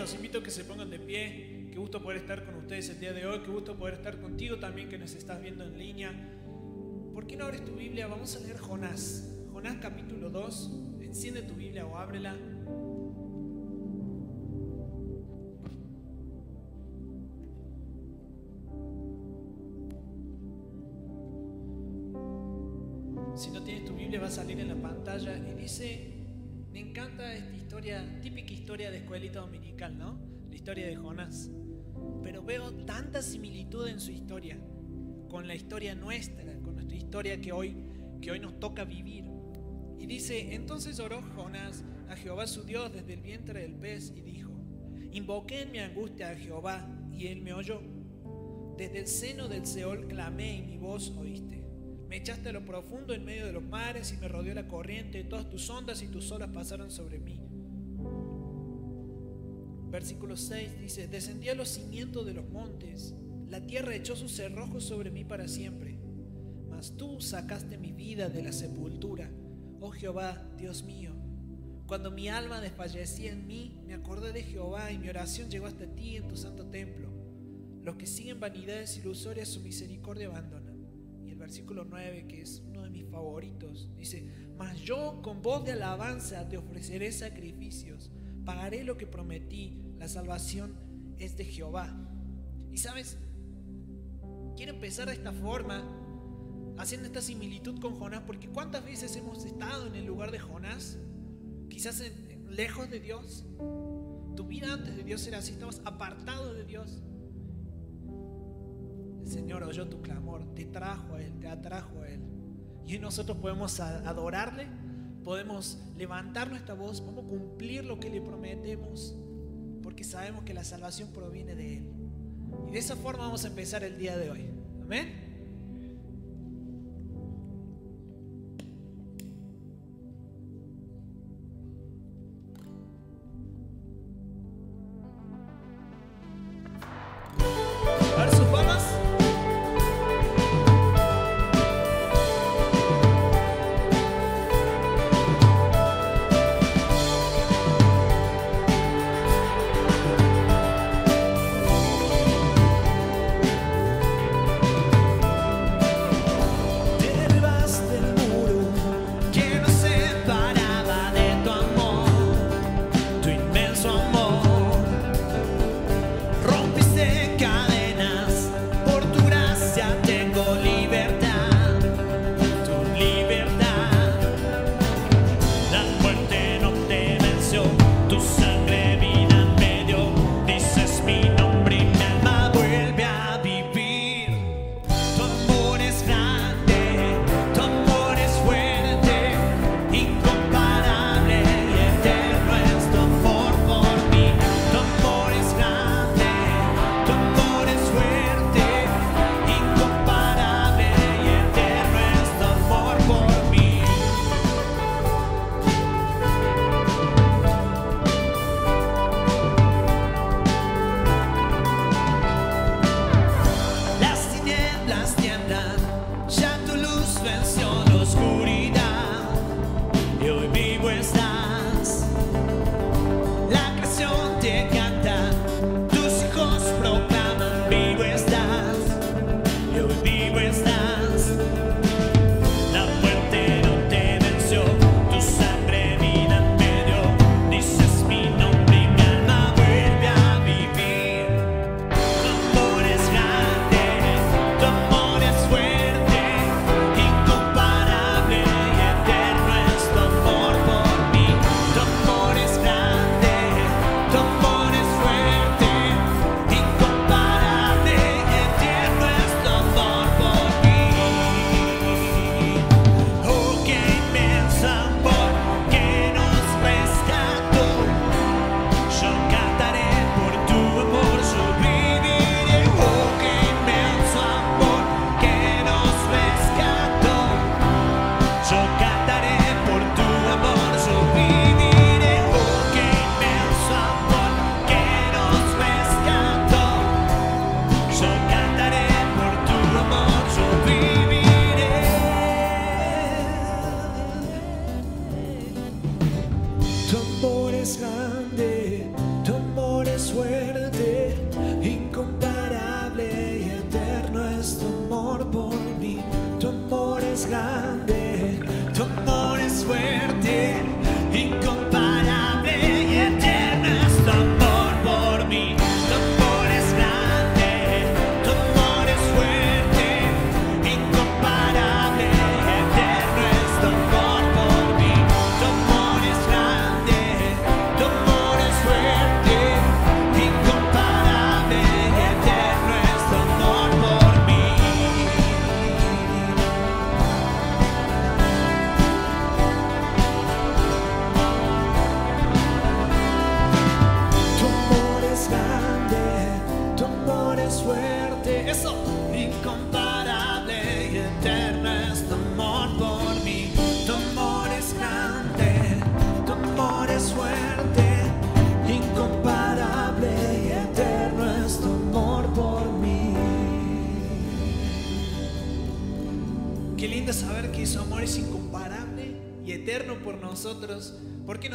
los invito a que se pongan de pie. Qué gusto poder estar con ustedes el día de hoy. Qué gusto poder estar contigo también que nos estás viendo en línea. ¿Por qué no abres tu Biblia? Vamos a leer Jonás. Jonás capítulo 2. Enciende tu Biblia o ábrela. Si no tienes tu Biblia va a salir en la pantalla y dice, me encanta historia, típica historia de escuelita dominical, ¿no? La historia de Jonás. Pero veo tanta similitud en su historia con la historia nuestra, con nuestra historia que hoy, que hoy nos toca vivir. Y dice, entonces oró Jonás a Jehová su Dios desde el vientre del pez y dijo, invoqué en mi angustia a Jehová y él me oyó. Desde el seno del Seol clamé y mi voz oíste. Me echaste a lo profundo en medio de los mares y me rodeó la corriente, todas tus ondas y tus olas pasaron sobre mí. Versículo 6 dice, descendí a los cimientos de los montes, la tierra echó sus cerrojos sobre mí para siempre, mas tú sacaste mi vida de la sepultura, oh Jehová, Dios mío. Cuando mi alma desfallecía en mí, me acordé de Jehová y mi oración llegó hasta ti en tu santo templo. Los que siguen vanidades ilusorias su misericordia abandonan. Y el versículo 9, que es uno de mis favoritos, dice, mas yo con voz de alabanza te ofreceré sacrificios, pagaré lo que prometí, la salvación es de Jehová. Y sabes, quiero empezar de esta forma, haciendo esta similitud con Jonás, porque cuántas veces hemos estado en el lugar de Jonás, quizás lejos de Dios. Tu vida antes de Dios era así, estabas apartado de Dios. El Señor oyó tu clamor, te trajo a Él, te atrajo a Él. Y nosotros podemos adorarle, podemos levantar nuestra voz, podemos cumplir lo que le prometemos, porque sabemos que la salvación proviene de Él. Y de esa forma vamos a empezar el día de hoy. Amén.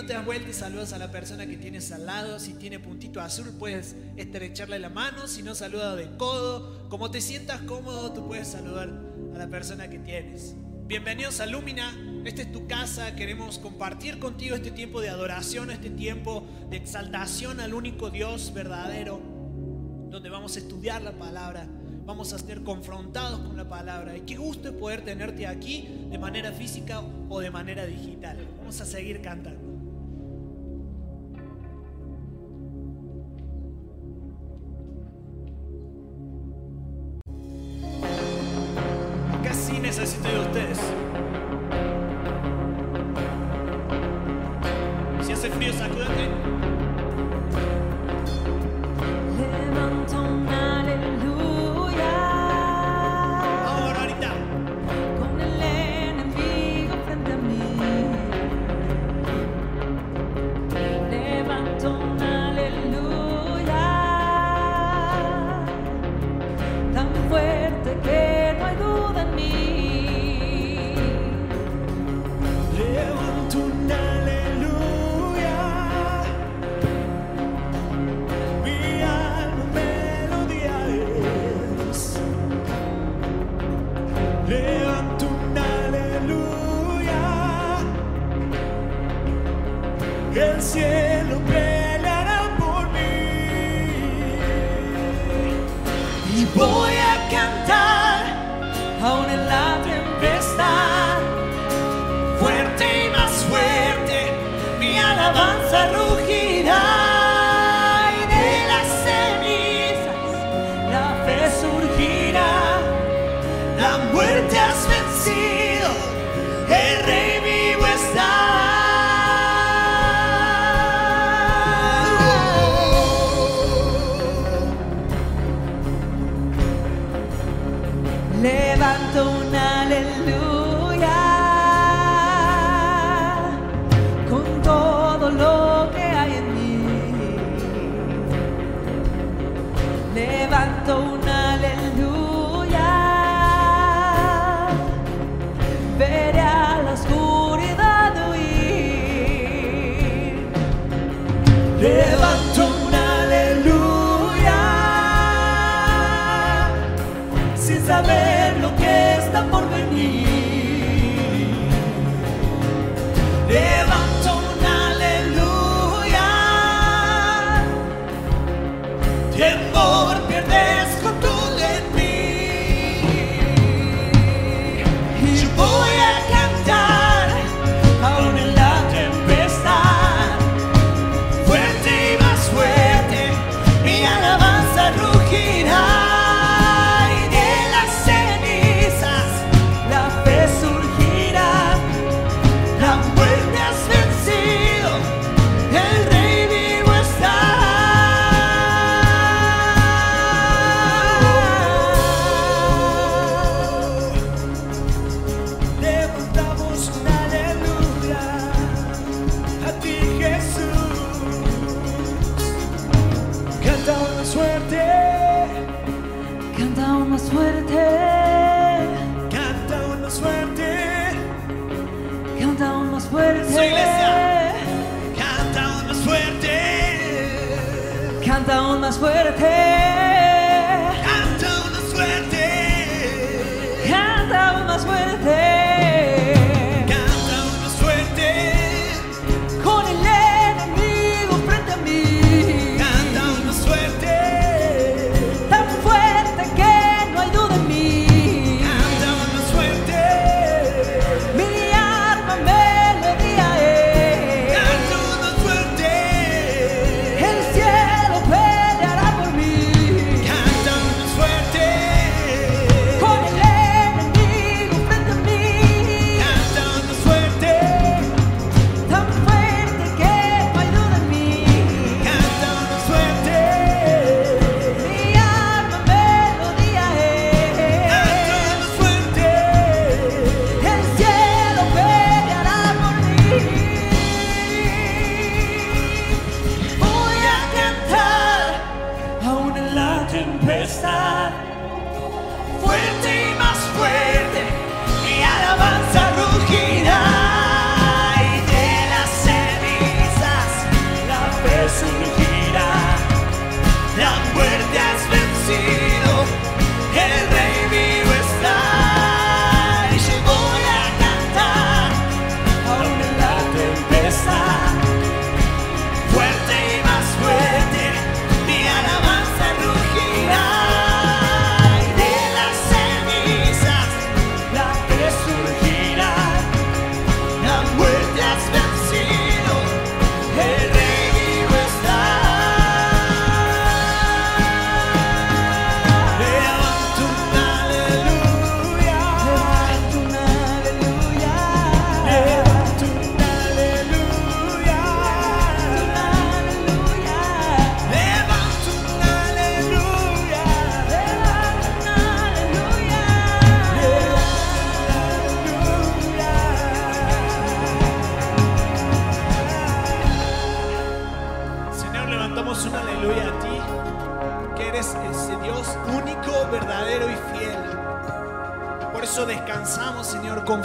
te das vuelta y saludas a la persona que tienes al lado. Si tiene puntito azul, puedes estrecharle la mano. Si no, saluda de codo. Como te sientas cómodo, tú puedes saludar a la persona que tienes. Bienvenidos a Lumina. Esta es tu casa. Queremos compartir contigo este tiempo de adoración, este tiempo de exaltación al único Dios verdadero, donde vamos a estudiar la palabra vamos a ser confrontados con la palabra. Y qué gusto es poder tenerte aquí de manera física o de manera digital. Vamos a seguir cantando.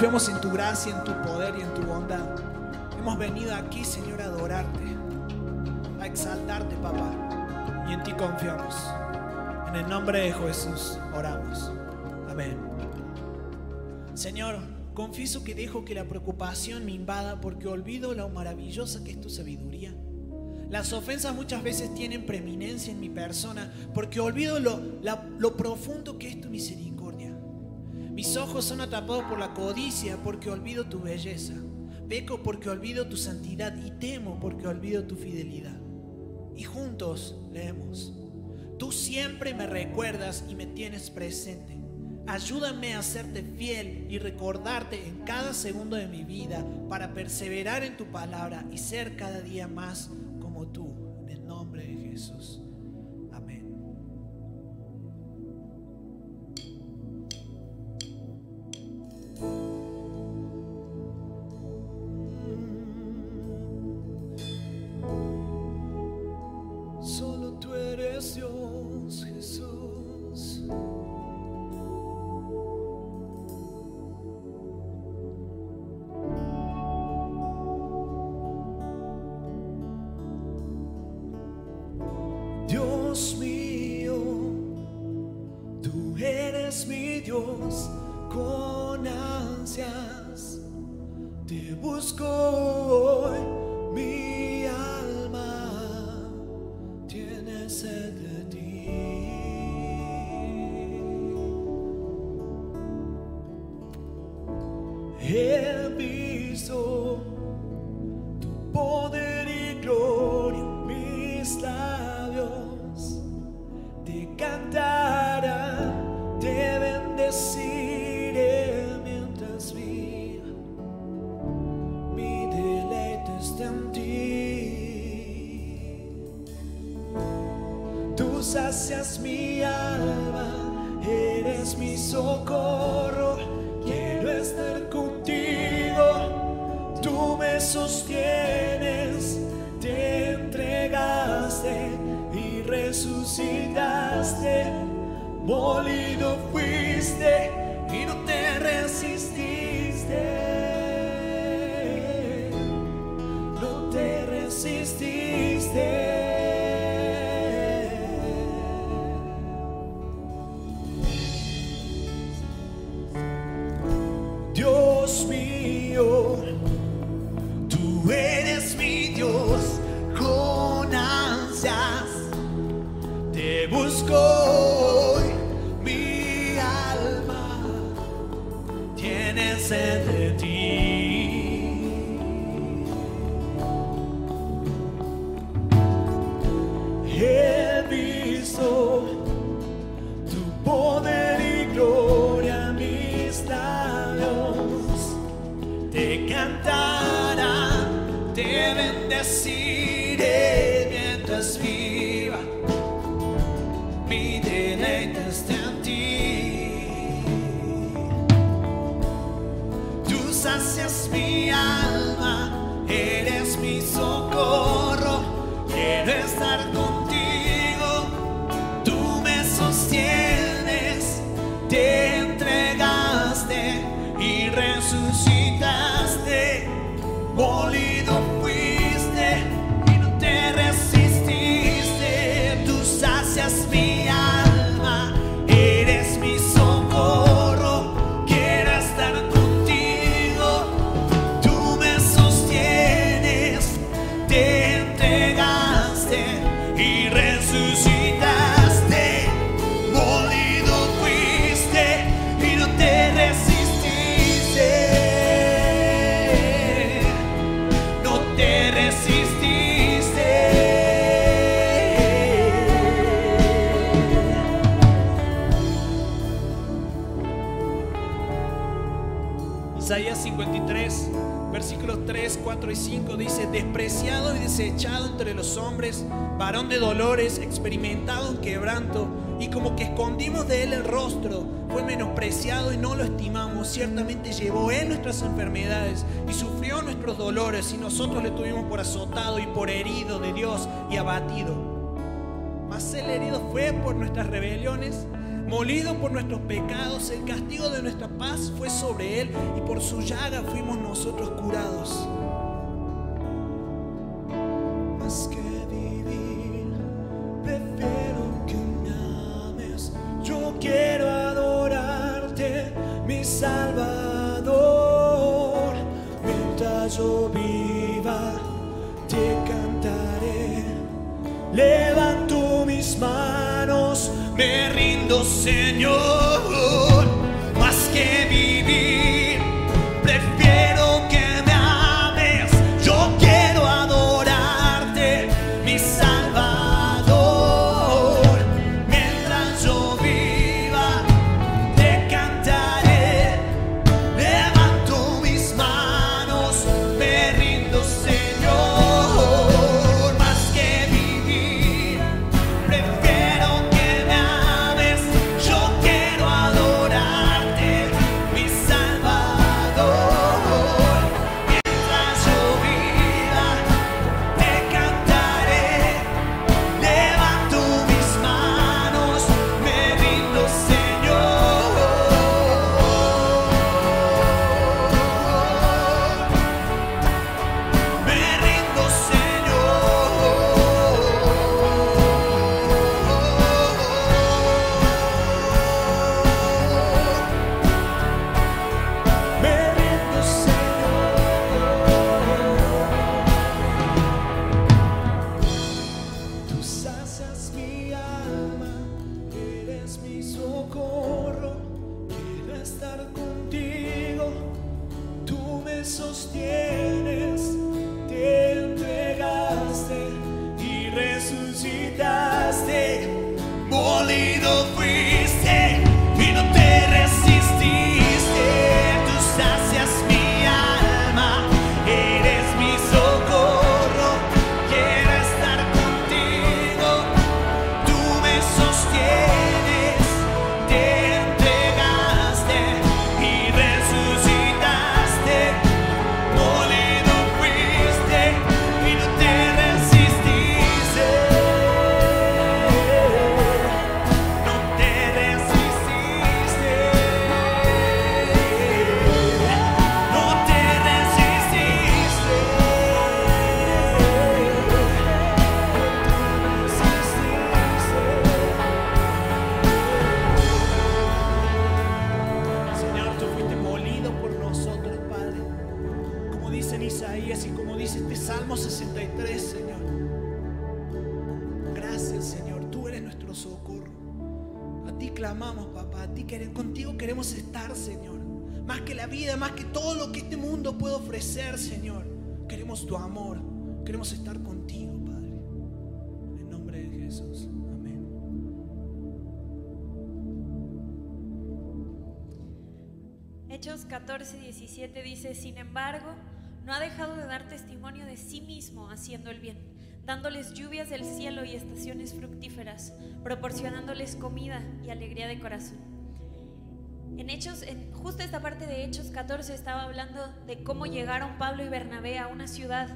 Confiamos en tu gracia, en tu poder y en tu bondad. Hemos venido aquí, Señor, a adorarte, a exaltarte, papá, y en ti confiamos. En el nombre de Jesús oramos. Amén. Señor, confieso que dejo que la preocupación me invada porque olvido lo maravillosa que es tu sabiduría. Las ofensas muchas veces tienen preeminencia en mi persona porque olvido lo, lo profundo que es tu misericordia. Mis ojos son atrapados por la codicia porque olvido tu belleza. Peco porque olvido tu santidad y temo porque olvido tu fidelidad. Y juntos leemos. Tú siempre me recuerdas y me tienes presente. Ayúdame a serte fiel y recordarte en cada segundo de mi vida para perseverar en tu palabra y ser cada día más como tú. En el nombre de Jesús. Solo tú eres Dios, Jesús. Dios mío, tú eres mi Dios con ansias. Te busco hoy, desechado entre los hombres, varón de dolores, experimentado en quebranto, y como que escondimos de él el rostro, fue menospreciado y no lo estimamos. Ciertamente llevó él nuestras enfermedades y sufrió nuestros dolores, y nosotros le tuvimos por azotado y por herido de Dios y abatido. Mas el herido fue por nuestras rebeliones, molido por nuestros pecados, el castigo de nuestra paz fue sobre él y por su llaga fuimos nosotros curados. Molido fuiste 14, 17 dice, sin embargo, no ha dejado de dar testimonio de sí mismo haciendo el bien, dándoles lluvias del cielo y estaciones fructíferas, proporcionándoles comida y alegría de corazón. En Hechos, justo esta parte de Hechos 14 estaba hablando de cómo llegaron Pablo y Bernabé a una ciudad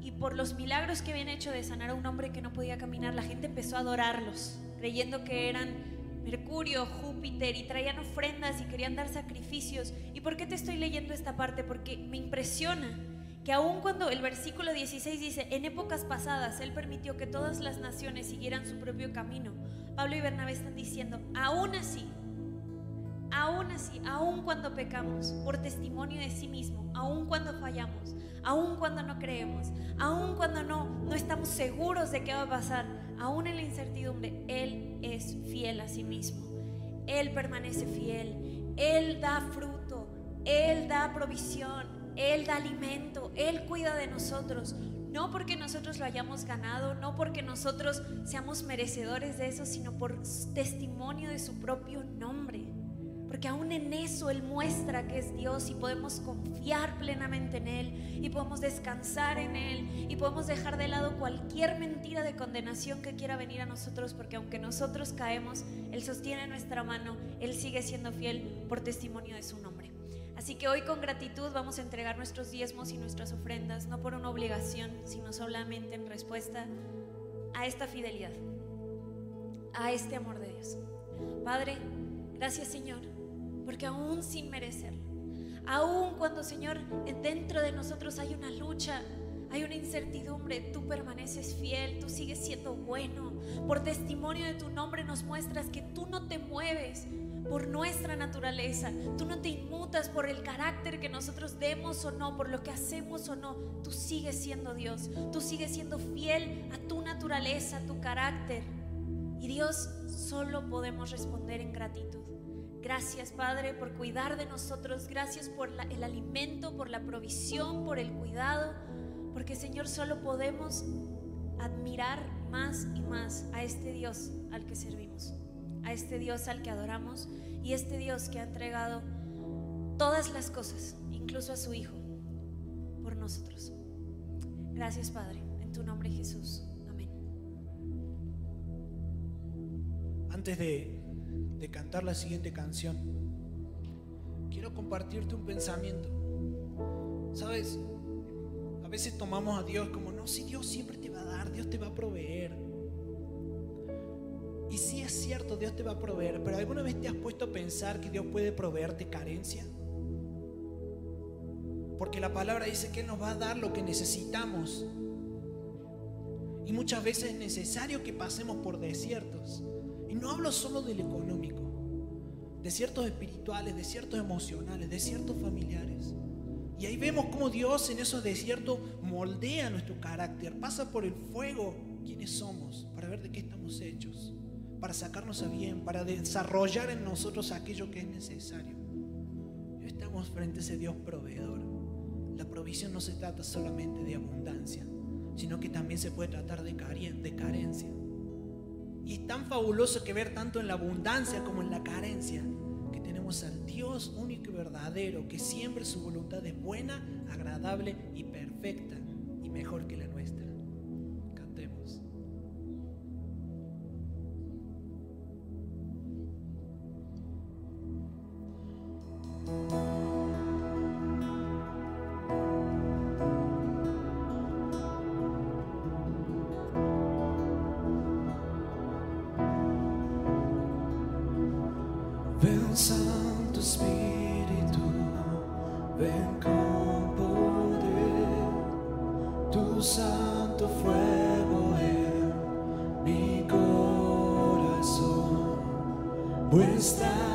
y por los milagros que habían hecho de sanar a un hombre que no podía caminar, la gente empezó a adorarlos, creyendo que eran Mercurio, Júpiter y traían ofrendas y querían dar sacrificios. ¿Y por qué te estoy leyendo esta parte? Porque me impresiona que aun cuando el versículo 16 dice, en épocas pasadas Él permitió que todas las naciones siguieran su propio camino, Pablo y Bernabé están diciendo, aún así, aún así, aún cuando pecamos por testimonio de sí mismo, aún cuando fallamos, aún cuando no creemos, aún cuando no, no estamos seguros de qué va a pasar, aún en la incertidumbre, Él es fiel a sí mismo. Él permanece fiel, Él da fruto, Él da provisión, Él da alimento, Él cuida de nosotros. No porque nosotros lo hayamos ganado, no porque nosotros seamos merecedores de eso, sino por testimonio de su propio nombre. Porque aún en eso Él muestra que es Dios y podemos confiar plenamente en Él y podemos descansar en Él y podemos dejar de lado cualquier mentira de condenación que quiera venir a nosotros porque aunque nosotros caemos, Él sostiene nuestra mano, Él sigue siendo fiel por testimonio de su nombre. Así que hoy con gratitud vamos a entregar nuestros diezmos y nuestras ofrendas, no por una obligación, sino solamente en respuesta a esta fidelidad. a este amor de Dios. Padre, gracias Señor, porque aún sin merecerlo, aún cuando Señor dentro de nosotros hay una lucha, hay una incertidumbre, tú permaneces fiel, tú sigues siendo bueno. Por testimonio de tu nombre nos muestras que tú no te mueves por nuestra naturaleza, tú no te inmutas por el carácter que nosotros demos o no, por lo que hacemos o no, tú sigues siendo Dios, tú sigues siendo fiel a tu naturaleza, a tu carácter. Y Dios solo podemos responder en gratitud. Gracias Padre por cuidar de nosotros, gracias por el alimento, por la provisión, por el cuidado, porque Señor solo podemos admirar más y más a este Dios al que servimos, a este Dios al que adoramos y este Dios que ha entregado todas las cosas, incluso a su Hijo, por nosotros. Gracias Padre, en tu nombre Jesús. Amén. Antes de, de cantar la siguiente canción, quiero compartirte un pensamiento. ¿Sabes? A veces tomamos a Dios como, no, si Dios siempre te va a dar, Dios te va a proveer. Y sí es cierto, Dios te va a proveer, pero ¿alguna vez te has puesto a pensar que Dios puede proveerte carencia? Porque la palabra dice que nos va a dar lo que necesitamos. Y muchas veces es necesario que pasemos por desiertos. Y no hablo solo del económico, desiertos espirituales, desiertos emocionales, desiertos familiares. Y ahí vemos cómo Dios en esos desiertos moldea nuestro carácter, pasa por el fuego quiénes somos, para ver de qué estamos hechos, para sacarnos a bien, para desarrollar en nosotros aquello que es necesario. Estamos frente a ese Dios proveedor. La provisión no se trata solamente de abundancia, sino que también se puede tratar de, de carencia. Y es tan fabuloso que ver tanto en la abundancia como en la carencia, que tenemos al Dios único y verdadero, que siempre su voluntad es buena, agradable y perfecta, y mejor que la nuestra. Cantemos. Ven Santo Espíritu, ven con poder, tu santo fuego en mi corazón. Muéstrame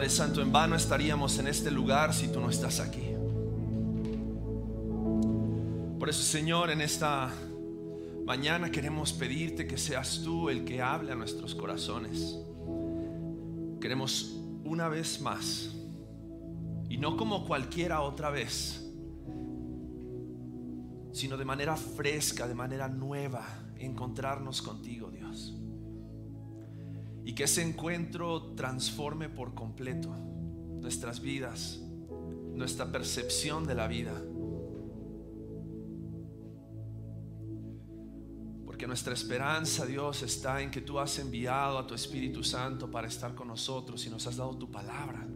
Padre Santo, en vano estaríamos en este lugar si tú no estás aquí. Por eso, Señor, en esta mañana queremos pedirte que seas tú el que hable a nuestros corazones. Queremos una vez más, y no como cualquiera otra vez, sino de manera fresca, de manera nueva, encontrarnos contigo. Y que ese encuentro transforme por completo nuestras vidas, nuestra percepción de la vida. Porque nuestra esperanza, Dios, está en que tú has enviado a tu Espíritu Santo para estar con nosotros y nos has dado tu palabra.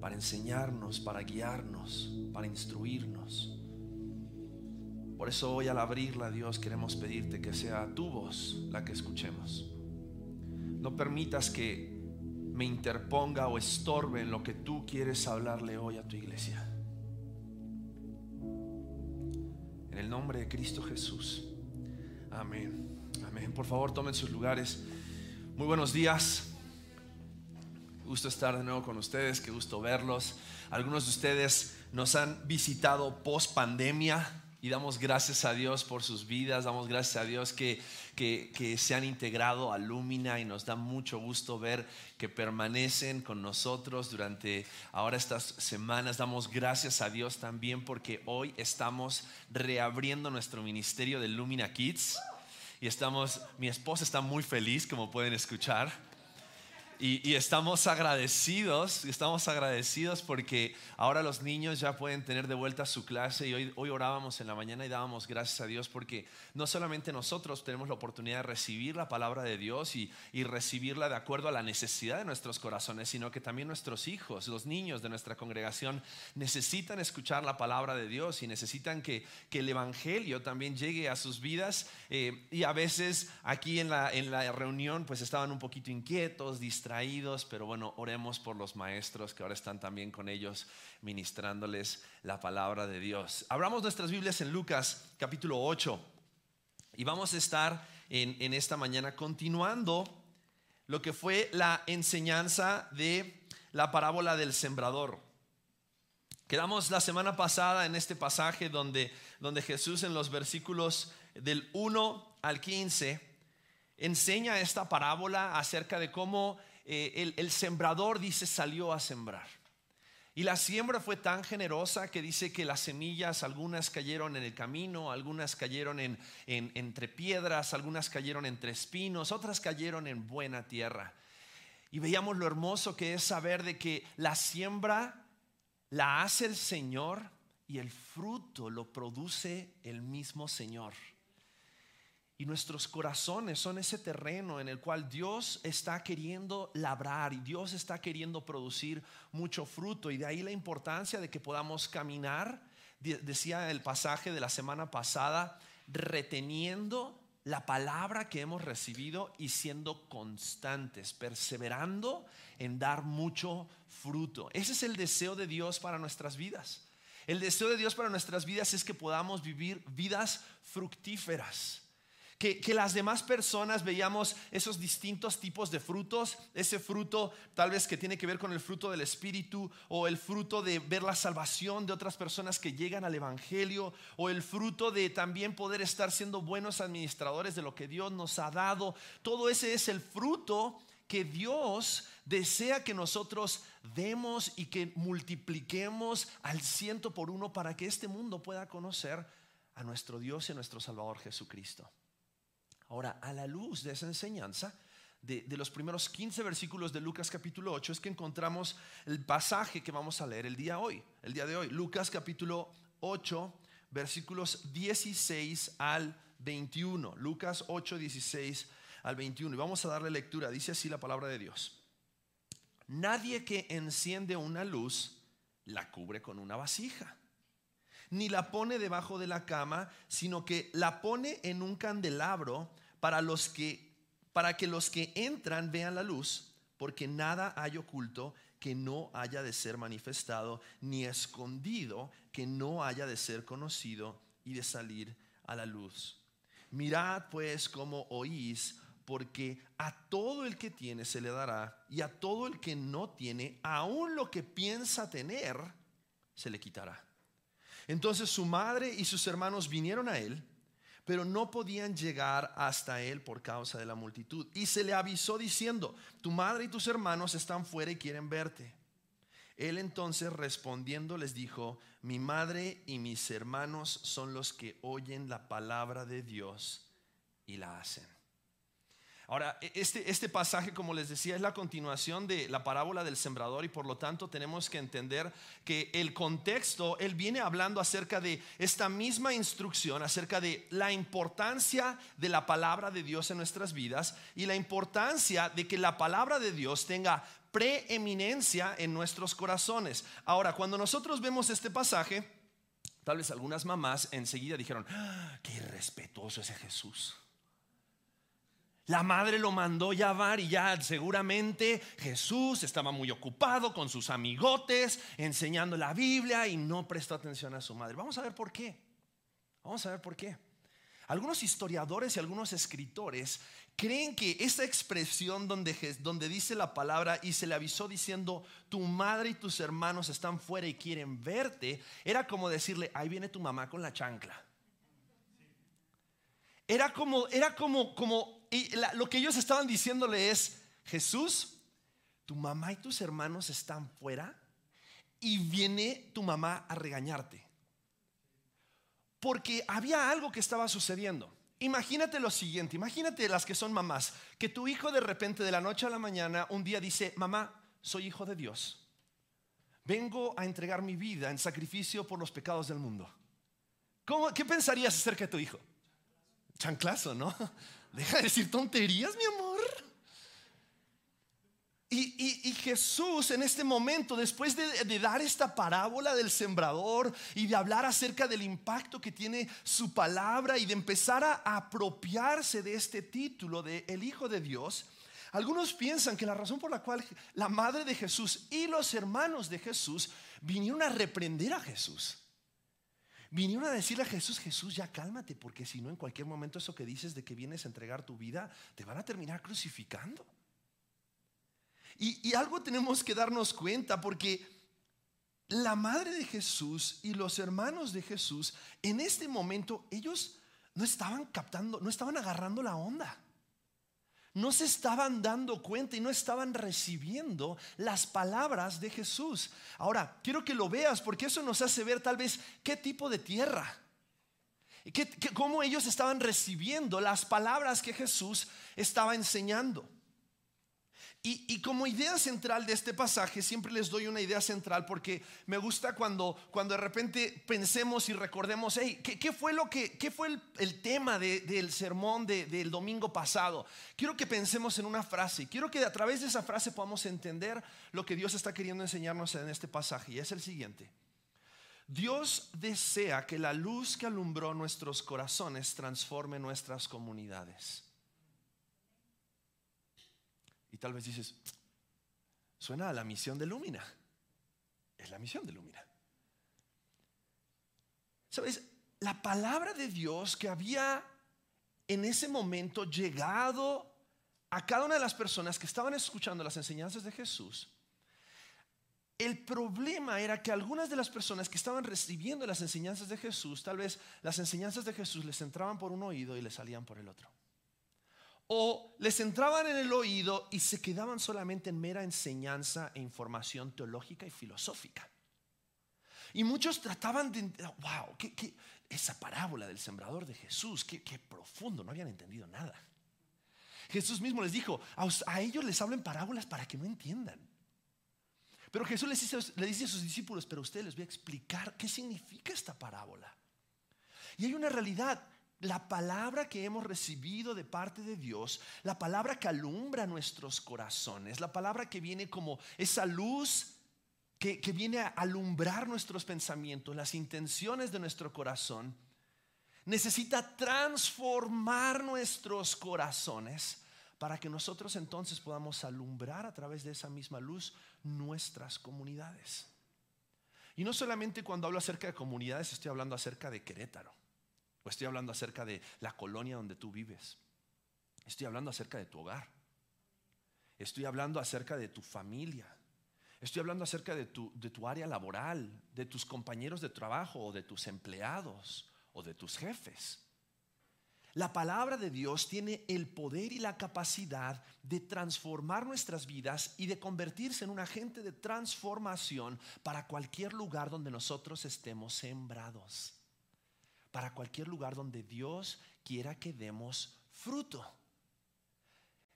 Para enseñarnos, para guiarnos, para instruirnos. Por eso hoy al abrirla, Dios, queremos pedirte que sea tu voz la que escuchemos. No permitas que me interponga o estorbe en lo que tú quieres hablarle hoy a tu iglesia. En el nombre de Cristo Jesús. Amén. Amén. Por favor, tomen sus lugares. Muy buenos días. Gusto estar de nuevo con ustedes, qué gusto verlos. Algunos de ustedes nos han visitado post pandemia y damos gracias a Dios por sus vidas, damos gracias a Dios que, que, que, se han integrado a Lumina y nos da mucho gusto ver que permanecen con nosotros durante ahora estas semanas. Damos gracias a Dios también porque hoy estamos reabriendo nuestro ministerio de Lumina Kids y estamos, mi esposa está muy feliz como pueden escuchar. Y, y estamos agradecidos, estamos agradecidos porque ahora los niños ya pueden tener de vuelta su clase y hoy, hoy orábamos en la mañana y dábamos gracias a Dios porque no solamente nosotros tenemos la oportunidad de recibir la palabra de Dios y, y recibirla de acuerdo a la necesidad de nuestros corazones, sino que también nuestros hijos, los niños de nuestra congregación necesitan escuchar la palabra de Dios y necesitan que, que el Evangelio también llegue a sus vidas eh, y a veces aquí en la, en la reunión pues estaban un poquito inquietos, distraídos, pero bueno, oremos por los maestros que ahora están también con ellos ministrándoles la palabra de Dios. Abramos nuestras Biblias en Lucas capítulo 8 y vamos a estar en, en esta mañana continuando lo que fue la enseñanza de la parábola del sembrador. Quedamos la semana pasada en este pasaje donde, donde Jesús en los versículos del 1 al 15 enseña esta parábola acerca de cómo eh, el, sembrador dice salió a sembrar. Y la siembra fue tan generosa que dice que las semillas, algunas cayeron en el camino, algunas cayeron en- entre piedras, algunas cayeron entre espinos, otras cayeron en buena tierra. Y veíamos lo hermoso que es saber de que la siembra la hace el Señor y el fruto lo produce el mismo Señor. Y nuestros corazones son ese terreno en el cual Dios está queriendo labrar y Dios está queriendo producir mucho fruto. Y de ahí la importancia de que podamos caminar, de- decía el pasaje de la semana pasada, reteniendo la palabra que hemos recibido y siendo constantes, perseverando en dar mucho fruto. Ese es el deseo de Dios para nuestras vidas. El deseo de Dios para nuestras vidas es que podamos vivir vidas fructíferas. Que, las demás personas veíamos esos distintos tipos de frutos, ese fruto tal vez que tiene que ver con el fruto del Espíritu o el fruto de ver la salvación de otras personas que llegan al Evangelio o el fruto de también poder estar siendo buenos administradores de lo que Dios nos ha dado. Todo ese es el fruto que Dios desea que nosotros demos y que multipliquemos al ciento por uno para que este mundo pueda conocer a nuestro Dios y a nuestro Salvador Jesucristo. Ahora, a la luz de esa enseñanza, de, los primeros 15 versículos de Lucas capítulo 8, es que encontramos el pasaje que vamos a leer el día hoy, el día de hoy. Lucas capítulo 8, versículos 16 al 21. Lucas 8, 16 al 21. Y vamos a darle lectura. Dice así la palabra de Dios. Nadie que enciende una luz la cubre con una vasija ni la pone debajo de la cama, sino que la pone en un candelabro para los que para que los que entran vean la luz, porque nada hay oculto que no haya de ser manifestado, ni escondido que no haya de ser conocido y de salir a la luz. Mirad pues cómo oís, porque a todo el que tiene se le dará, y a todo el que no tiene, aun lo que piensa tener, se le quitará. Entonces su madre y sus hermanos vinieron a él, pero no podían llegar hasta él por causa de la multitud. Y se le avisó diciendo, tu madre y tus hermanos están fuera y quieren verte. Él entonces respondiendo les dijo, mi madre y mis hermanos son los que oyen la palabra de Dios y la hacen. Ahora, e- este, este pasaje, como les decía, es la continuación de la parábola del sembrador y por lo tanto tenemos que entender que el contexto, él viene hablando acerca de esta misma instrucción, acerca de la importancia de la palabra de Dios en nuestras vidas y la importancia de que la palabra de Dios tenga preeminencia en nuestros corazones. Ahora, cuando nosotros vemos este pasaje, tal vez algunas mamás enseguida dijeron, "Ah, qué irrespetuoso ese Jesús. La madre lo mandó llamar y ya seguramente Jesús estaba muy ocupado con sus amigotes enseñando la Biblia y no prestó atención a su madre. Vamos a ver por qué. Vamos a ver por qué. Algunos historiadores y algunos escritores creen que esta expresión donde, donde dice la palabra y se le avisó diciendo, tu madre y tus hermanos están fuera y quieren verte, era como decirle, ahí viene tu mamá con la chancla. Era como, era como, como, y lo que ellos estaban diciéndole es, Jesús, tu mamá y tus hermanos están fuera y viene tu mamá a regañarte. Porque había algo que estaba sucediendo. Imagínate lo siguiente, imagínate las que son mamás, que tu hijo de repente de la noche a la mañana un día dice, mamá, soy hijo de Dios. Vengo a entregar mi vida en sacrificio por los pecados del mundo. ¿Cómo, ¿Qué pensarías acerca de tu hijo? Chanclazo, ¿no? Deja de decir tonterías, mi amor. Y, y- y Jesús en este momento, después de, de dar esta parábola del sembrador y de hablar acerca del impacto que tiene su palabra y de empezar a apropiarse de este título de el Hijo de Dios, algunos piensan que la razón por la cual la madre de Jesús y los hermanos de Jesús vinieron a reprender a Jesús. Vinieron a decirle a Jesús, Jesús, ya cálmate, porque si no, en cualquier momento eso que dices de que vienes a entregar tu vida, te van a terminar crucificando. Y, y algo tenemos que darnos cuenta, porque la madre de Jesús y los hermanos de Jesús, en este momento, ellos no estaban captando, no estaban agarrando la onda. No se estaban dando cuenta y no estaban recibiendo las palabras de Jesús. Ahora, quiero que lo veas porque eso nos hace ver tal vez qué tipo de tierra, cómo ellos estaban recibiendo las palabras que Jesús estaba enseñando. Y, como idea central de este pasaje, siempre les doy una idea central porque me gusta cuando, cuando de repente pensemos y recordemos, hey, ¿qué, fue, lo que, qué fue el, tema de- del sermón de- del domingo pasado? Quiero que pensemos en una frase. Quiero que a través de esa frase podamos entender lo que Dios está queriendo enseñarnos en este pasaje. Y es el siguiente. Dios desea que la luz que alumbró nuestros corazones transforme nuestras comunidades. Y tal vez dices, suena a la misión de Lumina. Es la misión de Lumina. ¿Sabes? La palabra de Dios que había en ese momento llegado a cada una de las personas que estaban escuchando las enseñanzas de Jesús, el problema era que algunas de las personas que estaban recibiendo las enseñanzas de Jesús, tal vez las enseñanzas de Jesús les entraban por un oído y les salían por el otro. O les entraban en el oído y se quedaban solamente en mera enseñanza e información teológica y filosófica. Y muchos trataban de, wow, ¿qué, esa parábola del sembrador de Jesús, qué, qué profundo, no habían entendido nada. Jesús mismo les dijo, a, ellos les hablo en parábolas para que no entiendan. Pero Jesús les dice, le dice a sus discípulos, pero a ustedes les voy a explicar qué significa esta parábola. Y hay una realidad, la palabra que hemos recibido de parte de Dios, la palabra que alumbra nuestros corazones, la palabra que viene como esa luz que, que viene a alumbrar nuestros pensamientos, las intenciones de nuestro corazón, necesita transformar nuestros corazones para que nosotros entonces podamos alumbrar a través de esa misma luz nuestras comunidades. Y no solamente cuando hablo acerca de comunidades, estoy hablando acerca de Querétaro, o estoy hablando acerca de la colonia donde tú vives, estoy hablando acerca de tu hogar, estoy hablando acerca de tu familia, estoy hablando acerca de tu, de tu área laboral, de tus compañeros de trabajo, o de tus empleados, o de tus jefes. La palabra de Dios tiene el poder y la capacidad de transformar nuestras vidas y de convertirse en un agente de transformación para cualquier lugar donde nosotros estemos sembrados. Para cualquier lugar donde Dios quiera que demos fruto.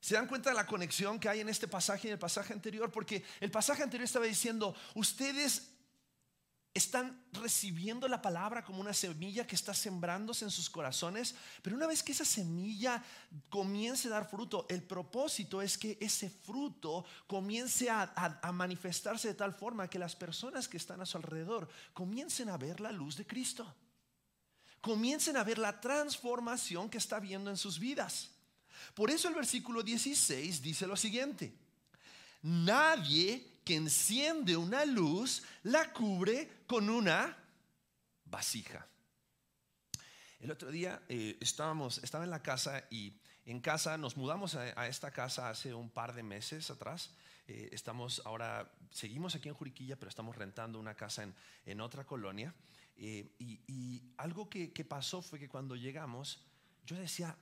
¿Se dan cuenta de la conexión que hay en este pasaje y en el pasaje anterior? Porque el pasaje anterior estaba diciendo, ustedes están recibiendo la palabra como una semilla que está sembrándose en sus corazones, pero una vez que esa semilla comience a dar fruto, el propósito es que ese fruto comience a, a- manifestarse de tal forma que las personas que están a su alrededor comiencen a ver la luz de Cristo, comiencen a ver la transformación que está viendo en sus vidas. Por eso el versículo 16 dice lo siguiente. Nadie que enciende una luz la cubre con una vasija. El otro día eh, estábamos, estaba en la casa y en casa nos mudamos a, esta casa hace un par de meses atrás. Eh, estamos ahora, seguimos aquí en Juriquilla, pero estamos rentando una casa en, en otra colonia. Eh, y, algo que, pasó fue que cuando llegamos, yo decía,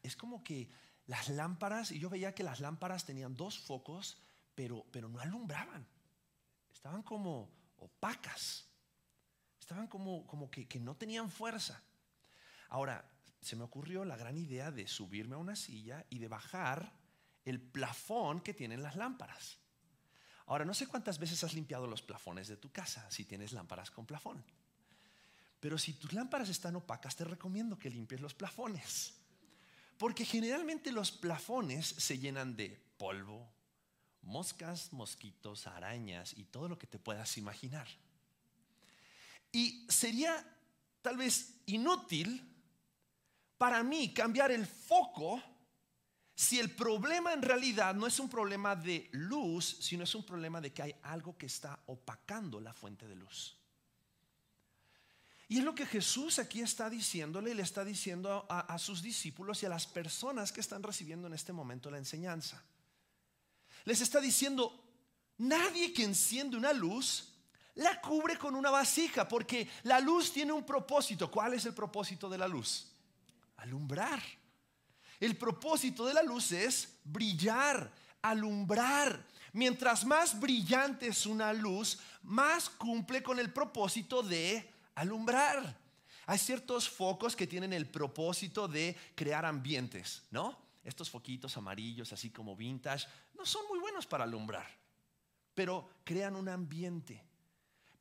es como que las lámparas, y yo veía que las lámparas tenían dos focos, pero, pero no alumbraban. Estaban como opacas. Estaban como, como que, que no tenían fuerza. Ahora, se me ocurrió la gran idea de subirme a una silla y de bajar el plafón que tienen las lámparas. Ahora, no sé cuántas veces has limpiado los plafones de tu casa si tienes lámparas con plafón. Pero si tus lámparas están opacas, te recomiendo que limpies los plafones. Porque generalmente los plafones se llenan de polvo, moscas, mosquitos, arañas y todo lo que te puedas imaginar. Y sería tal vez inútil para mí cambiar el foco si el problema en realidad no es un problema de luz, sino es un problema de que hay algo que está opacando la fuente de luz. Y es lo que Jesús aquí está diciéndole, le está diciendo a, a, sus discípulos y a las personas que están recibiendo en este momento la enseñanza. Les está diciendo, nadie que enciende una luz la cubre con una vasija, porque la luz tiene un propósito. ¿Cuál es el propósito de la luz? Alumbrar. El propósito de la luz es brillar, alumbrar. Mientras más brillante es una luz, más cumple con el propósito de alumbrar. Hay ciertos focos que tienen el propósito de crear ambientes, ¿no? Estos foquitos amarillos, así como vintage, no son muy buenos para alumbrar, pero crean un ambiente.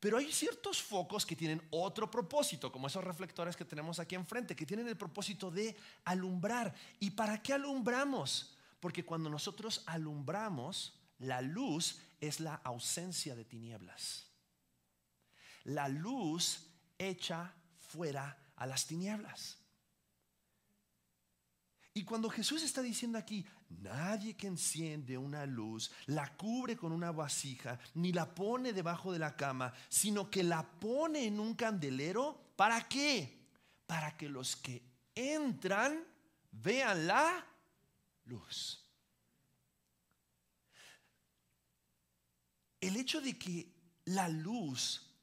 Pero hay ciertos focos que tienen otro propósito, como esos reflectores que tenemos aquí enfrente, que tienen el propósito de alumbrar. ¿Y para qué alumbramos? Porque cuando nosotros alumbramos, la luz es la ausencia de tinieblas. La luz echa fuera a las tinieblas. Y cuando Jesús está diciendo aquí, nadie que enciende una luz la cubre con una vasija, ni la pone debajo de la cama, sino que la pone en un candelero, ¿para qué? Para que los que entran vean la luz. El hecho de que la luz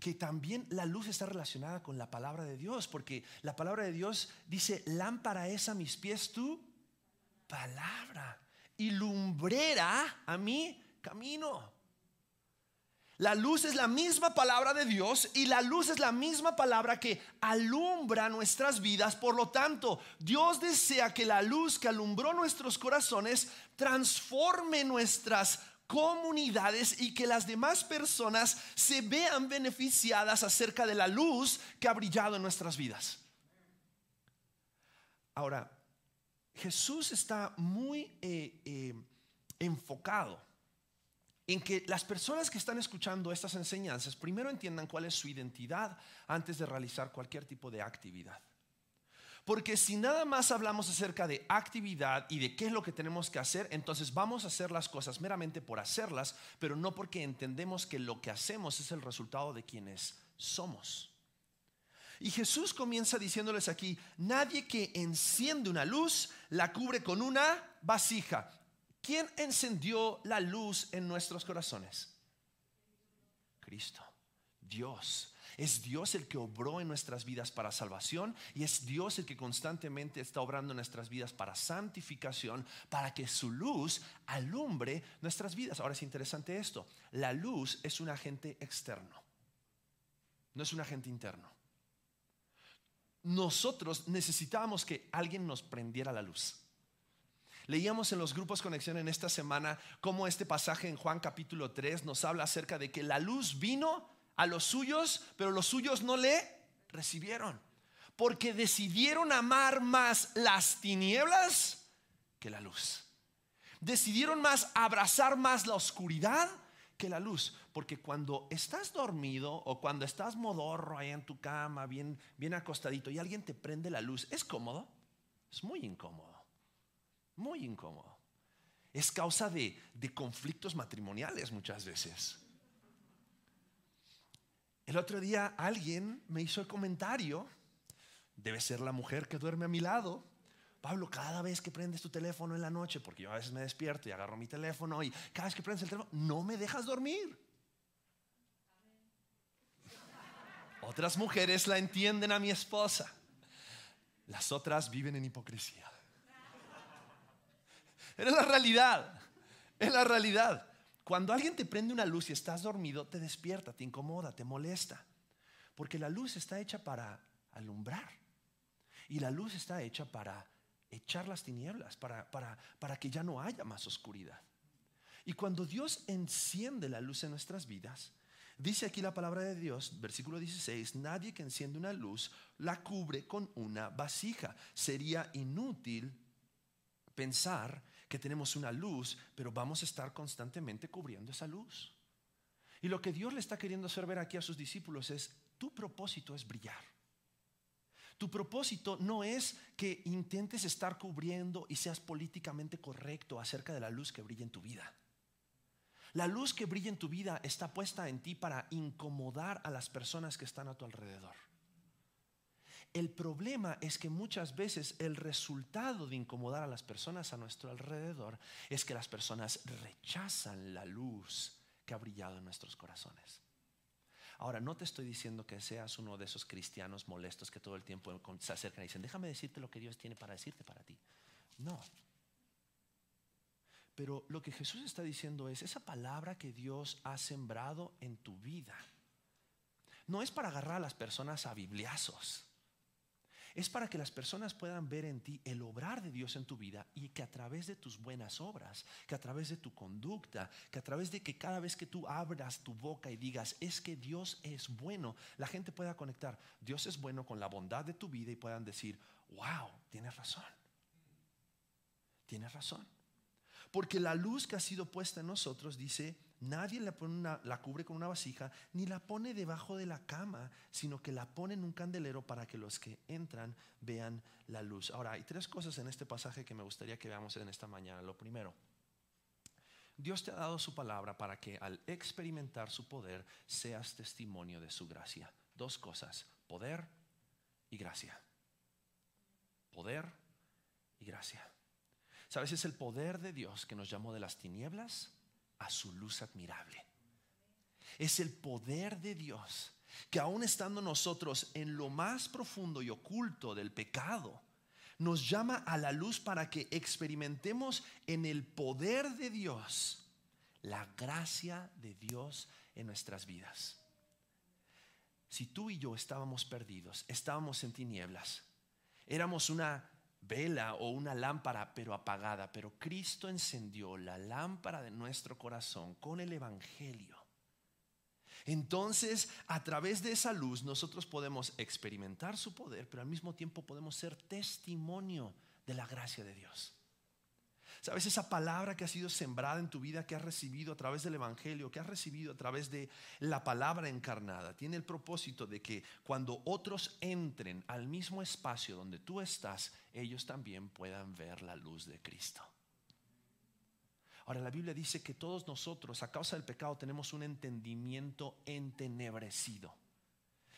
que, también la luz está relacionada con la palabra de Dios, porque la palabra de Dios dice, lámpara es a mis pies tu palabra y lumbrera a mi camino. La luz es la misma palabra de Dios y la luz es la misma palabra que alumbra nuestras vidas. Por lo tanto, Dios desea que la luz que alumbró nuestros corazones transforme nuestras comunidades y que las demás personas se vean beneficiadas acerca de la luz que ha brillado en nuestras vidas. Ahora, Jesús está muy eh, eh, enfocado en que las personas que están escuchando estas enseñanzas primero entiendan cuál es su identidad antes de realizar cualquier tipo de actividad. Porque si nada más hablamos acerca de actividad y de qué es lo que tenemos que hacer, entonces vamos a hacer las cosas meramente por hacerlas, pero no porque entendemos que lo que hacemos es el resultado de quienes somos. Y Jesús comienza diciéndoles aquí, nadie que enciende una luz la cubre con una vasija. ¿Quién encendió la luz en nuestros corazones? Cristo, Dios. Es Dios el que obró en nuestras vidas para salvación y es Dios el que constantemente está obrando en nuestras vidas para santificación, para que su luz alumbre nuestras vidas. Ahora es interesante esto, la luz es un agente externo, no es un agente interno. Nosotros necesitábamos que alguien nos prendiera la luz. Leíamos en los grupos Conexión en esta semana cómo este pasaje en Juan capítulo 3 nos habla acerca de que la luz vino a los suyos, pero los suyos no le recibieron. Porque decidieron amar más las tinieblas que la luz. Decidieron más abrazar más la oscuridad que la luz. Porque cuando estás dormido o cuando estás modorro ahí en tu cama, bien, bien acostadito, y alguien te prende la luz, ¿es cómodo? Es muy incómodo. Muy incómodo. Es causa de, de conflictos matrimoniales muchas veces. El otro día alguien me hizo el comentario, debe ser la mujer que duerme a mi lado. Pablo, cada vez que prendes tu teléfono en la noche, porque yo a veces me despierto y agarro mi teléfono y cada vez que prendes el teléfono, no me dejas dormir. Otras mujeres la entienden a mi esposa. Las otras viven en hipocresía. Es la realidad. Es la realidad. Cuando alguien te prende una luz y estás dormido, te despierta, te incomoda, te molesta. Porque la luz está hecha para alumbrar. Y la luz está hecha para echar las tinieblas, para, para, para que ya no haya más oscuridad. Y cuando Dios enciende la luz en nuestras vidas, dice aquí la palabra de Dios, versículo 16, nadie que enciende una luz la cubre con una vasija. Sería inútil pensar que tenemos una luz, pero vamos a estar constantemente cubriendo esa luz. Y lo que Dios le está queriendo hacer ver aquí a sus discípulos es, tu propósito es brillar. Tu propósito no es que intentes estar cubriendo y seas políticamente correcto acerca de la luz que brilla en tu vida. La luz que brilla en tu vida está puesta en ti para incomodar a las personas que están a tu alrededor. El problema es que muchas veces el resultado de incomodar a las personas a nuestro alrededor es que las personas rechazan la luz que ha brillado en nuestros corazones. Ahora, no te estoy diciendo que seas uno de esos cristianos molestos que todo el tiempo se acercan y dicen, déjame decirte lo que Dios tiene para decirte para ti. No. Pero lo que Jesús está diciendo es, esa palabra que Dios ha sembrado en tu vida, no es para agarrar a las personas a bibliazos. Es para que las personas puedan ver en ti el obrar de Dios en tu vida y que a través de tus buenas obras, que a través de tu conducta, que a través de que cada vez que tú abras tu boca y digas, es que Dios es bueno, la gente pueda conectar, Dios es bueno con la bondad de tu vida y puedan decir, wow, tienes razón. Tienes razón. Porque la luz que ha sido puesta en nosotros dice, nadie la, cubre con una vasija, ni la pone debajo de la cama, sino que la pone en un candelero para que los que entran vean la luz. Ahora, hay tres cosas en este pasaje que me gustaría que veamos en esta mañana. Lo primero, Dios te ha dado su palabra para que al experimentar su poder seas testimonio de su gracia. Dos cosas, poder y gracia. Poder y gracia. ¿Sabes? Es el poder de Dios que nos llamó de las tinieblas a su luz admirable. Es el poder de Dios que aún estando nosotros en lo más profundo y oculto del pecado, nos llama a la luz para que experimentemos en el poder de Dios la gracia de Dios en nuestras vidas. Si tú y yo estábamos perdidos, estábamos en tinieblas, éramos una vela o una lámpara pero apagada, pero Cristo encendió la lámpara de nuestro corazón con el Evangelio. Entonces, a través de esa luz nosotros podemos experimentar su poder, pero al mismo tiempo podemos ser testimonio de la gracia de Dios. ¿Sabes? Esa palabra que ha sido sembrada en tu vida, que has recibido a través del Evangelio, que has recibido a través de la palabra encarnada, tiene el propósito de que cuando otros entren al mismo espacio donde tú estás, ellos también puedan ver la luz de Cristo. Ahora la Biblia dice que todos nosotros a causa del pecado tenemos un entendimiento entenebrecido.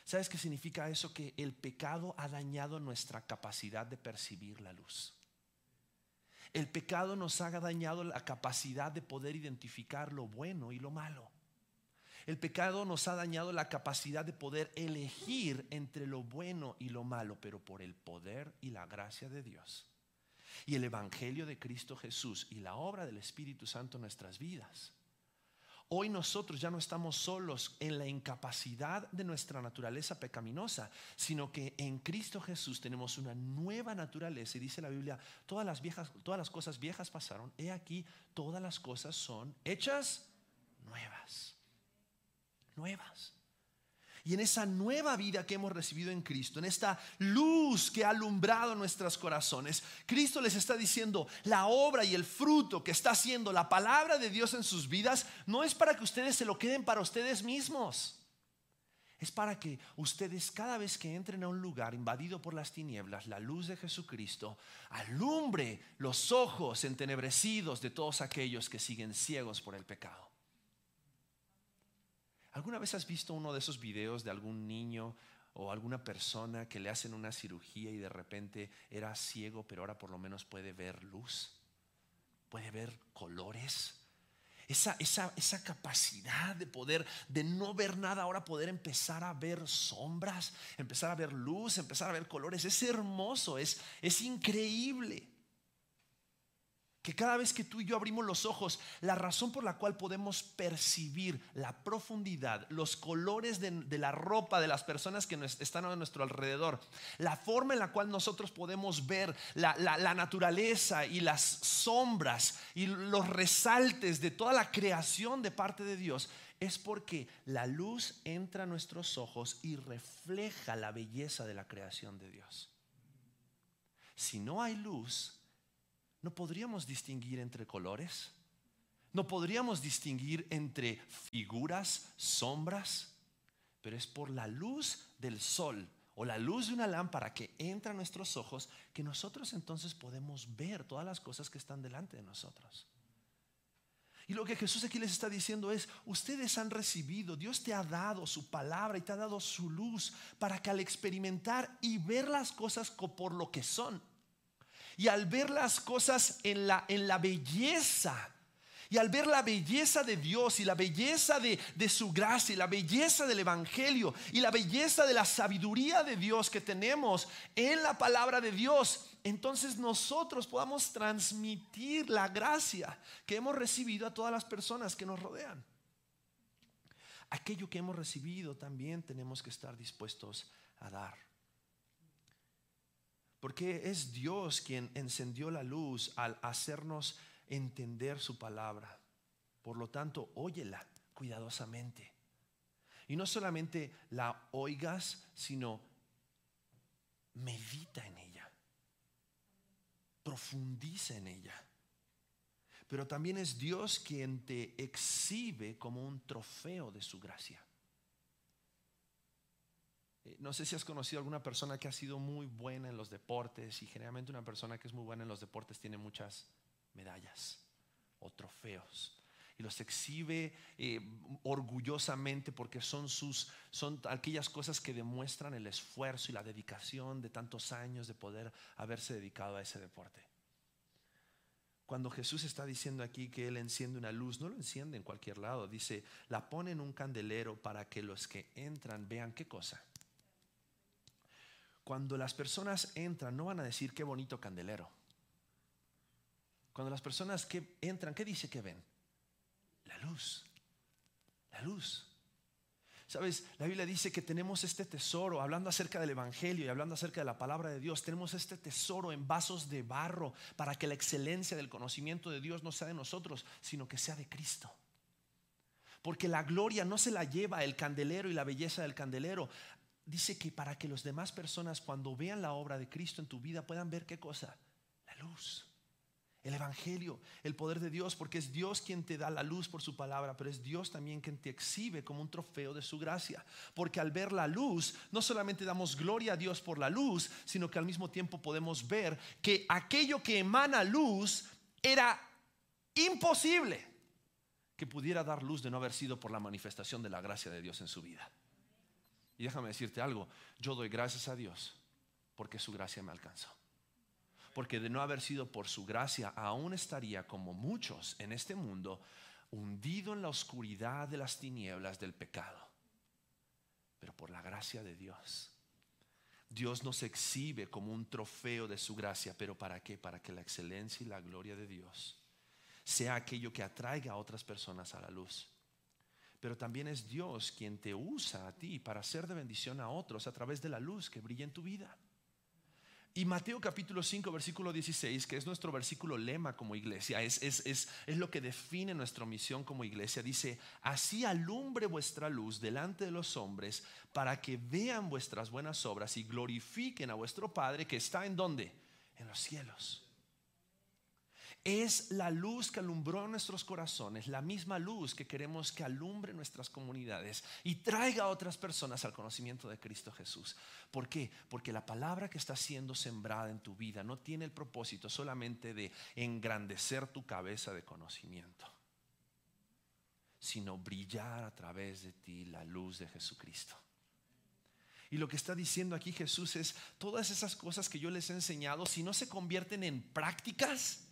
¿Sabes qué significa eso? Que el pecado ha dañado nuestra capacidad de percibir la luz. El pecado nos ha dañado la capacidad de poder identificar lo bueno y lo malo. El pecado nos ha dañado la capacidad de poder elegir entre lo bueno y lo malo, pero por el poder y la gracia de Dios y el Evangelio de Cristo Jesús y la obra del Espíritu Santo en nuestras vidas. Hoy nosotros ya no estamos solos en la incapacidad de nuestra naturaleza pecaminosa, sino que en Cristo Jesús tenemos una nueva naturaleza y dice la Biblia, todas las viejas todas las cosas viejas pasaron, he aquí todas las cosas son hechas nuevas. Nuevas. Y en esa nueva vida que hemos recibido en Cristo, en esta luz que ha alumbrado nuestros corazones, Cristo les está diciendo, la obra y el fruto que está haciendo la palabra de Dios en sus vidas no es para que ustedes se lo queden para ustedes mismos. Es para que ustedes cada vez que entren a un lugar invadido por las tinieblas, la luz de Jesucristo alumbre los ojos entenebrecidos de todos aquellos que siguen ciegos por el pecado. ¿Alguna vez has visto uno de esos videos de algún niño o alguna persona que le hacen una cirugía y de repente era ciego, pero ahora por lo menos puede ver luz? Puede ver colores. Esa, esa, esa capacidad de poder, de no ver nada, ahora poder empezar a ver sombras, empezar a ver luz, empezar a ver colores, es hermoso, es, es increíble. Que cada vez que tú y yo abrimos los ojos, la razón por la cual podemos percibir la profundidad, los colores de, la ropa de las personas que nos- están a nuestro alrededor, la forma en la cual nosotros podemos ver la naturaleza y las sombras y los resaltes de toda la creación de parte de Dios, es porque la luz entra a nuestros ojos y refleja la belleza de la creación de Dios. Si no hay luz, no podríamos distinguir entre colores, no podríamos distinguir entre figuras, sombras, pero es por la luz del sol o la luz de una lámpara que entra a nuestros ojos que nosotros entonces podemos ver todas las cosas que están delante de nosotros. Y lo que Jesús aquí les está diciendo es, ustedes han recibido, Dios te ha dado su palabra y te ha dado su luz para que al experimentar y ver las cosas co- por lo que son, y al ver las cosas en la, en la belleza, y al ver la belleza de Dios y la belleza de, de su gracia y la belleza del Evangelio y la belleza de la sabiduría de Dios que tenemos en la palabra de Dios, entonces nosotros podamos transmitir la gracia que hemos recibido a todas las personas que nos rodean. Aquello que hemos recibido también tenemos que estar dispuestos a dar. Porque es Dios quien encendió la luz al hacernos entender su palabra. Por lo tanto, óyela cuidadosamente. Y no solamente la oigas, sino medita en ella. Profundiza en ella. Pero también es Dios quien te exhibe como un trofeo de su gracia. Eh, No sé si has conocido alguna persona que ha sido muy buena en los deportes y generalmente una persona que es muy buena en los deportes tiene muchas medallas o trofeos y los exhibe eh, orgullosamente porque son sus son aquellas cosas que demuestran el esfuerzo y la dedicación de tantos años de poder haberse dedicado a ese deporte. Cuando Jesús está diciendo aquí que Él enciende una luz, no lo enciende en cualquier lado, dice, la pone en un candelero para que los que entran vean qué cosa. Cuando las personas entran, no van a decir qué bonito candelero. Cuando las personas que entran, ¿qué dice que ven? La luz. La luz. Sabes, la Biblia dice que tenemos este tesoro, hablando acerca del Evangelio y hablando acerca de la palabra de Dios, tenemos este tesoro en vasos de barro para que la excelencia del conocimiento de Dios no sea de nosotros, sino que sea de Cristo. Porque la gloria no se la lleva el candelero y la belleza del candelero. Dice que para que las demás personas cuando vean la obra de Cristo en tu vida puedan ver qué cosa? La luz el Evangelio, el poder de Dios, porque es Dios quien te da la luz por su palabra, pero es Dios también quien te exhibe como un trofeo de su gracia. Porque al ver la luz, no solamente damos gloria a Dios por la luz, sino que al mismo tiempo podemos ver que aquello que emana luz era imposible que pudiera dar luz de no haber sido por la manifestación de la gracia de Dios en su vida. Y déjame decirte algo, yo doy gracias a Dios porque su gracia me alcanzó porque de no haber sido por su gracia, aún estaría como muchos en este mundo, hundido en la oscuridad de las tinieblas del pecado. Pero por la gracia de Dios, Dios nos exhibe como un trofeo de su gracia, pero ¿para qué? Para que la excelencia y la gloria de Dios sea aquello que atraiga a otras personas a la luz. Pero también es Dios quien te usa a ti para ser de bendición a otros a través de la luz que brilla en tu vida. Y Mateo capítulo 5, versículo 16, que es nuestro versículo lema como iglesia, es, es, es, es, lo que define nuestra misión como iglesia. Dice, así alumbre vuestra luz delante de los hombres para que vean vuestras buenas obras y glorifiquen a vuestro Padre que está en donde? En los cielos. Es la luz que alumbró nuestros corazones, la misma luz que queremos que alumbre nuestras comunidades y traiga a otras personas al conocimiento de Cristo Jesús. ¿Por qué? Porque la palabra que está siendo sembrada en tu vida no tiene el propósito solamente de engrandecer tu cabeza de conocimiento, sino brillar a través de ti la luz de Jesucristo. Y lo que está diciendo aquí Jesús es, todas esas cosas que yo les he enseñado, si no se convierten en prácticas,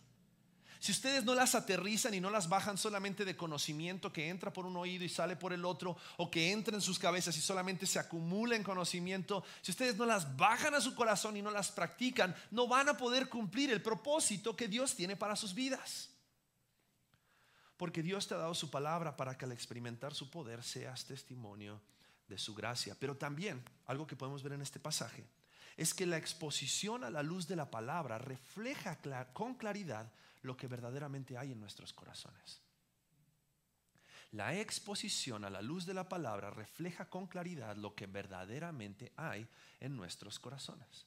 si ustedes no las aterrizan y no las bajan solamente de conocimiento que entra por un oído y sale por el otro, o que entra en sus cabezas y solamente se acumula en conocimiento, si ustedes no las bajan a su corazón y no las practican, no van a poder cumplir el propósito que Dios tiene para sus vidas. Porque Dios te ha dado su palabra para que al experimentar su poder seas testimonio de su gracia. Pero también, algo que podemos ver en este pasaje, es que la exposición a la luz de la palabra refleja con claridad lo que verdaderamente hay en nuestros corazones. La exposición a la luz de la palabra refleja con claridad lo que verdaderamente hay en nuestros corazones.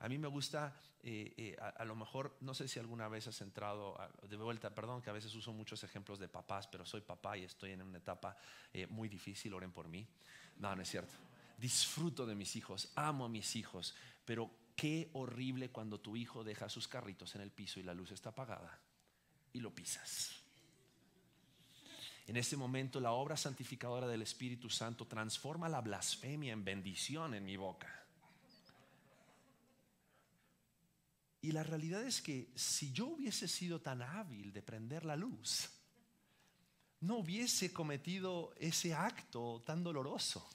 A mí me gusta, eh, eh, a, lo mejor, no sé si alguna vez has entrado, de vuelta, perdón que a veces uso muchos ejemplos de papás, pero soy papá y estoy en una etapa eh, muy difícil, oren por mí. No, no es cierto. Disfruto de mis hijos, amo a mis hijos, pero qué horrible cuando tu hijo deja sus carritos en el piso y la luz está apagada y lo pisas. En ese momento la obra santificadora del Espíritu Santo transforma la blasfemia en bendición en mi boca. Y la realidad es que si yo hubiese sido tan hábil de prender la luz, no hubiese cometido ese acto tan doloroso.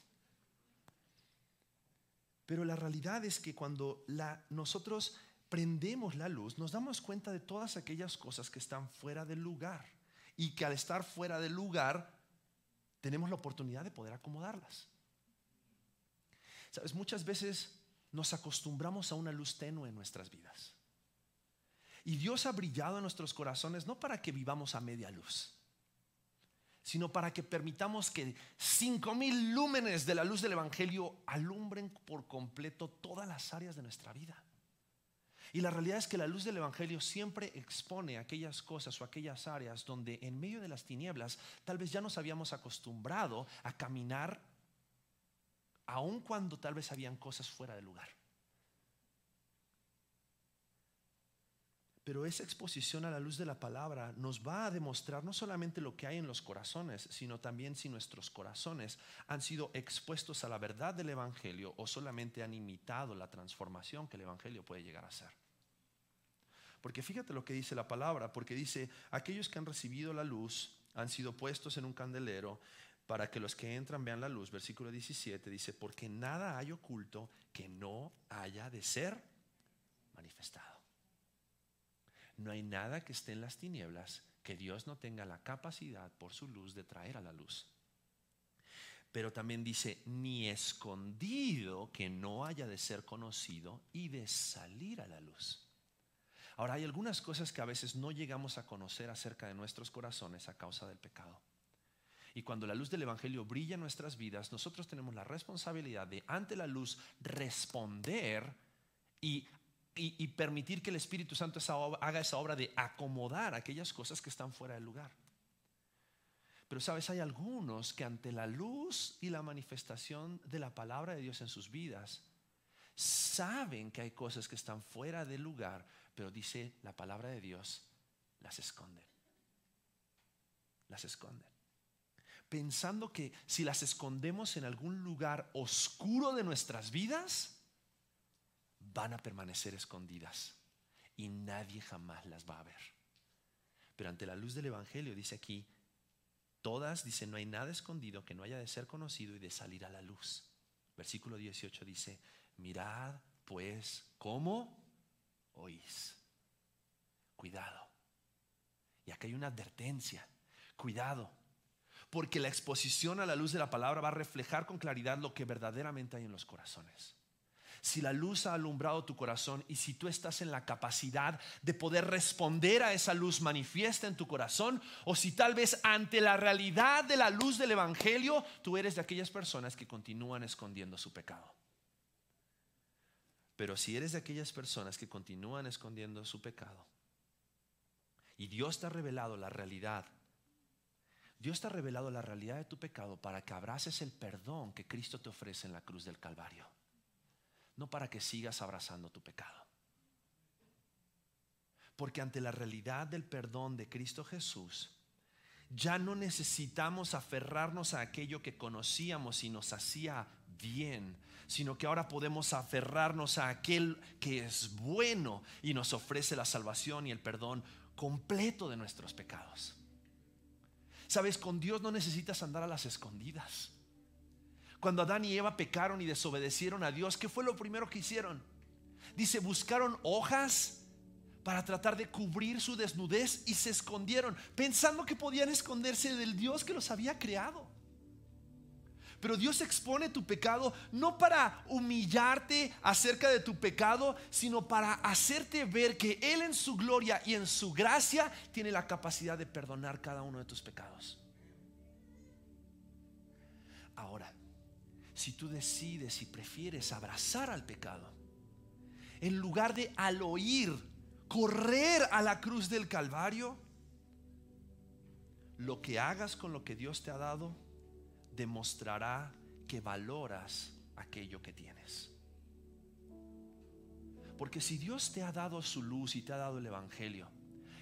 Pero la realidad es que cuando nosotros prendemos la luz, nos damos cuenta de todas aquellas cosas que están fuera del lugar. Y que al estar fuera del lugar, tenemos la oportunidad de poder acomodarlas. Sabes, muchas veces nos acostumbramos a una luz tenue en nuestras vidas. Y Dios ha brillado en nuestros corazones no para que vivamos a media luz, sino para que permitamos que cinco mil lúmenes de la luz del Evangelio alumbren por completo todas las áreas de nuestra vida. Y la realidad es que la luz del Evangelio siempre expone aquellas cosas o aquellas áreas donde en medio de las tinieblas tal vez ya nos habíamos acostumbrado a caminar aun cuando tal vez habían cosas fuera de lugar. Pero esa exposición a la luz de la palabra nos va a demostrar no solamente lo que hay en los corazones, sino también si nuestros corazones han sido expuestos a la verdad del Evangelio o solamente han imitado la transformación que el Evangelio puede llegar a ser. Porque fíjate lo que dice la palabra, porque dice, aquellos que han recibido la luz han sido puestos en un candelero para que los que entran vean la luz. Versículo 17 dice, porque nada hay oculto que no haya de ser manifestado. No hay nada que esté en las tinieblas que Dios no tenga la capacidad por su luz de traer a la luz. Pero también dice, ni escondido que no haya de ser conocido y de salir a la luz. Ahora, hay algunas cosas que a veces no llegamos a conocer acerca de nuestros corazones a causa del pecado. Y cuando la luz del Evangelio brilla en nuestras vidas, nosotros tenemos la responsabilidad de, ante la luz, responder y, y- permitir que el Espíritu Santo haga esa obra de acomodar aquellas cosas que están fuera del lugar. Pero sabes, hay algunos que ante la luz y la manifestación de la palabra de Dios en sus vidas, saben que hay cosas que están fuera del lugar, pero dice la palabra de Dios, las esconden. Las esconden. Pensando que si las escondemos en algún lugar oscuro de nuestras vidas, van a permanecer escondidas y nadie jamás las va a ver. Pero ante la luz del Evangelio dice aquí, todas, dice, no hay nada escondido que no haya de ser conocido y de salir a la luz. Versículo 18 dice, mirad pues cómo oís. Cuidado. Y acá hay una advertencia. Cuidado. Porque la exposición a la luz de la palabra va a reflejar con claridad lo que verdaderamente hay en los corazones. Si la luz ha alumbrado tu corazón y si tú estás en la capacidad de poder responder a esa luz manifiesta en tu corazón, o si tal vez ante la realidad de la luz del Evangelio, tú eres de aquellas personas que continúan escondiendo su pecado. Pero si eres de aquellas personas que continúan escondiendo su pecado y Dios te ha revelado la realidad, Dios te ha revelado la realidad de tu pecado para que abraces el perdón que Cristo te ofrece en la cruz del Calvario, no para que sigas abrazando tu pecado. Porque ante la realidad del perdón de Cristo Jesús, ya no necesitamos aferrarnos a aquello que conocíamos y nos hacía bien, sino que ahora podemos aferrarnos a aquel que es bueno y nos ofrece la salvación y el perdón completo de nuestros pecados. Sabes, con Dios no necesitas andar a las escondidas. Cuando Adán y Eva pecaron y desobedecieron a Dios, ¿qué fue lo primero que hicieron? Dice, buscaron hojas para tratar de cubrir su desnudez y se escondieron, pensando que podían esconderse del Dios que los había creado. Pero Dios expone tu pecado no para humillarte acerca de tu pecado, sino para hacerte ver que Él en su gloria y en su gracia tiene la capacidad de perdonar cada uno de tus pecados. Ahora, si tú decides y prefieres abrazar al pecado, en lugar de al oír, correr a la cruz del Calvario, lo que hagas con lo que Dios te ha dado demostrará que valoras aquello que tienes. Porque si Dios te ha dado su luz y te ha dado el Evangelio,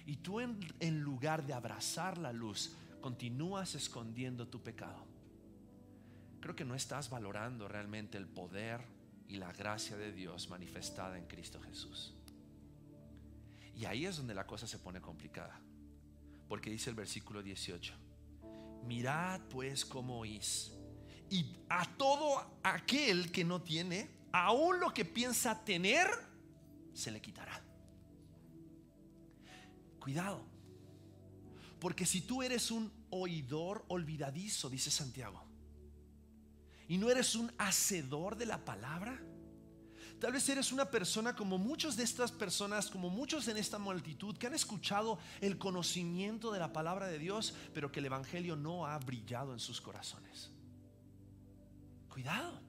y tú en, en lugar de abrazar la luz, continúas escondiendo tu pecado, creo que no estás valorando realmente el poder y la gracia de Dios manifestada en Cristo Jesús. Y ahí es donde la cosa se pone complicada. Porque dice el versículo 18, mirad pues cómo oís. Y a todo aquel que no tiene, aún lo que piensa tener, se le quitará. Cuidado. Porque si tú eres un oidor olvidadizo, dice Santiago, y no eres un hacedor de la palabra, Tal vez eres una persona como muchas de estas personas, como muchos en esta multitud que han escuchado el conocimiento de la palabra de Dios, pero que el Evangelio no ha brillado en sus corazones. Cuidado.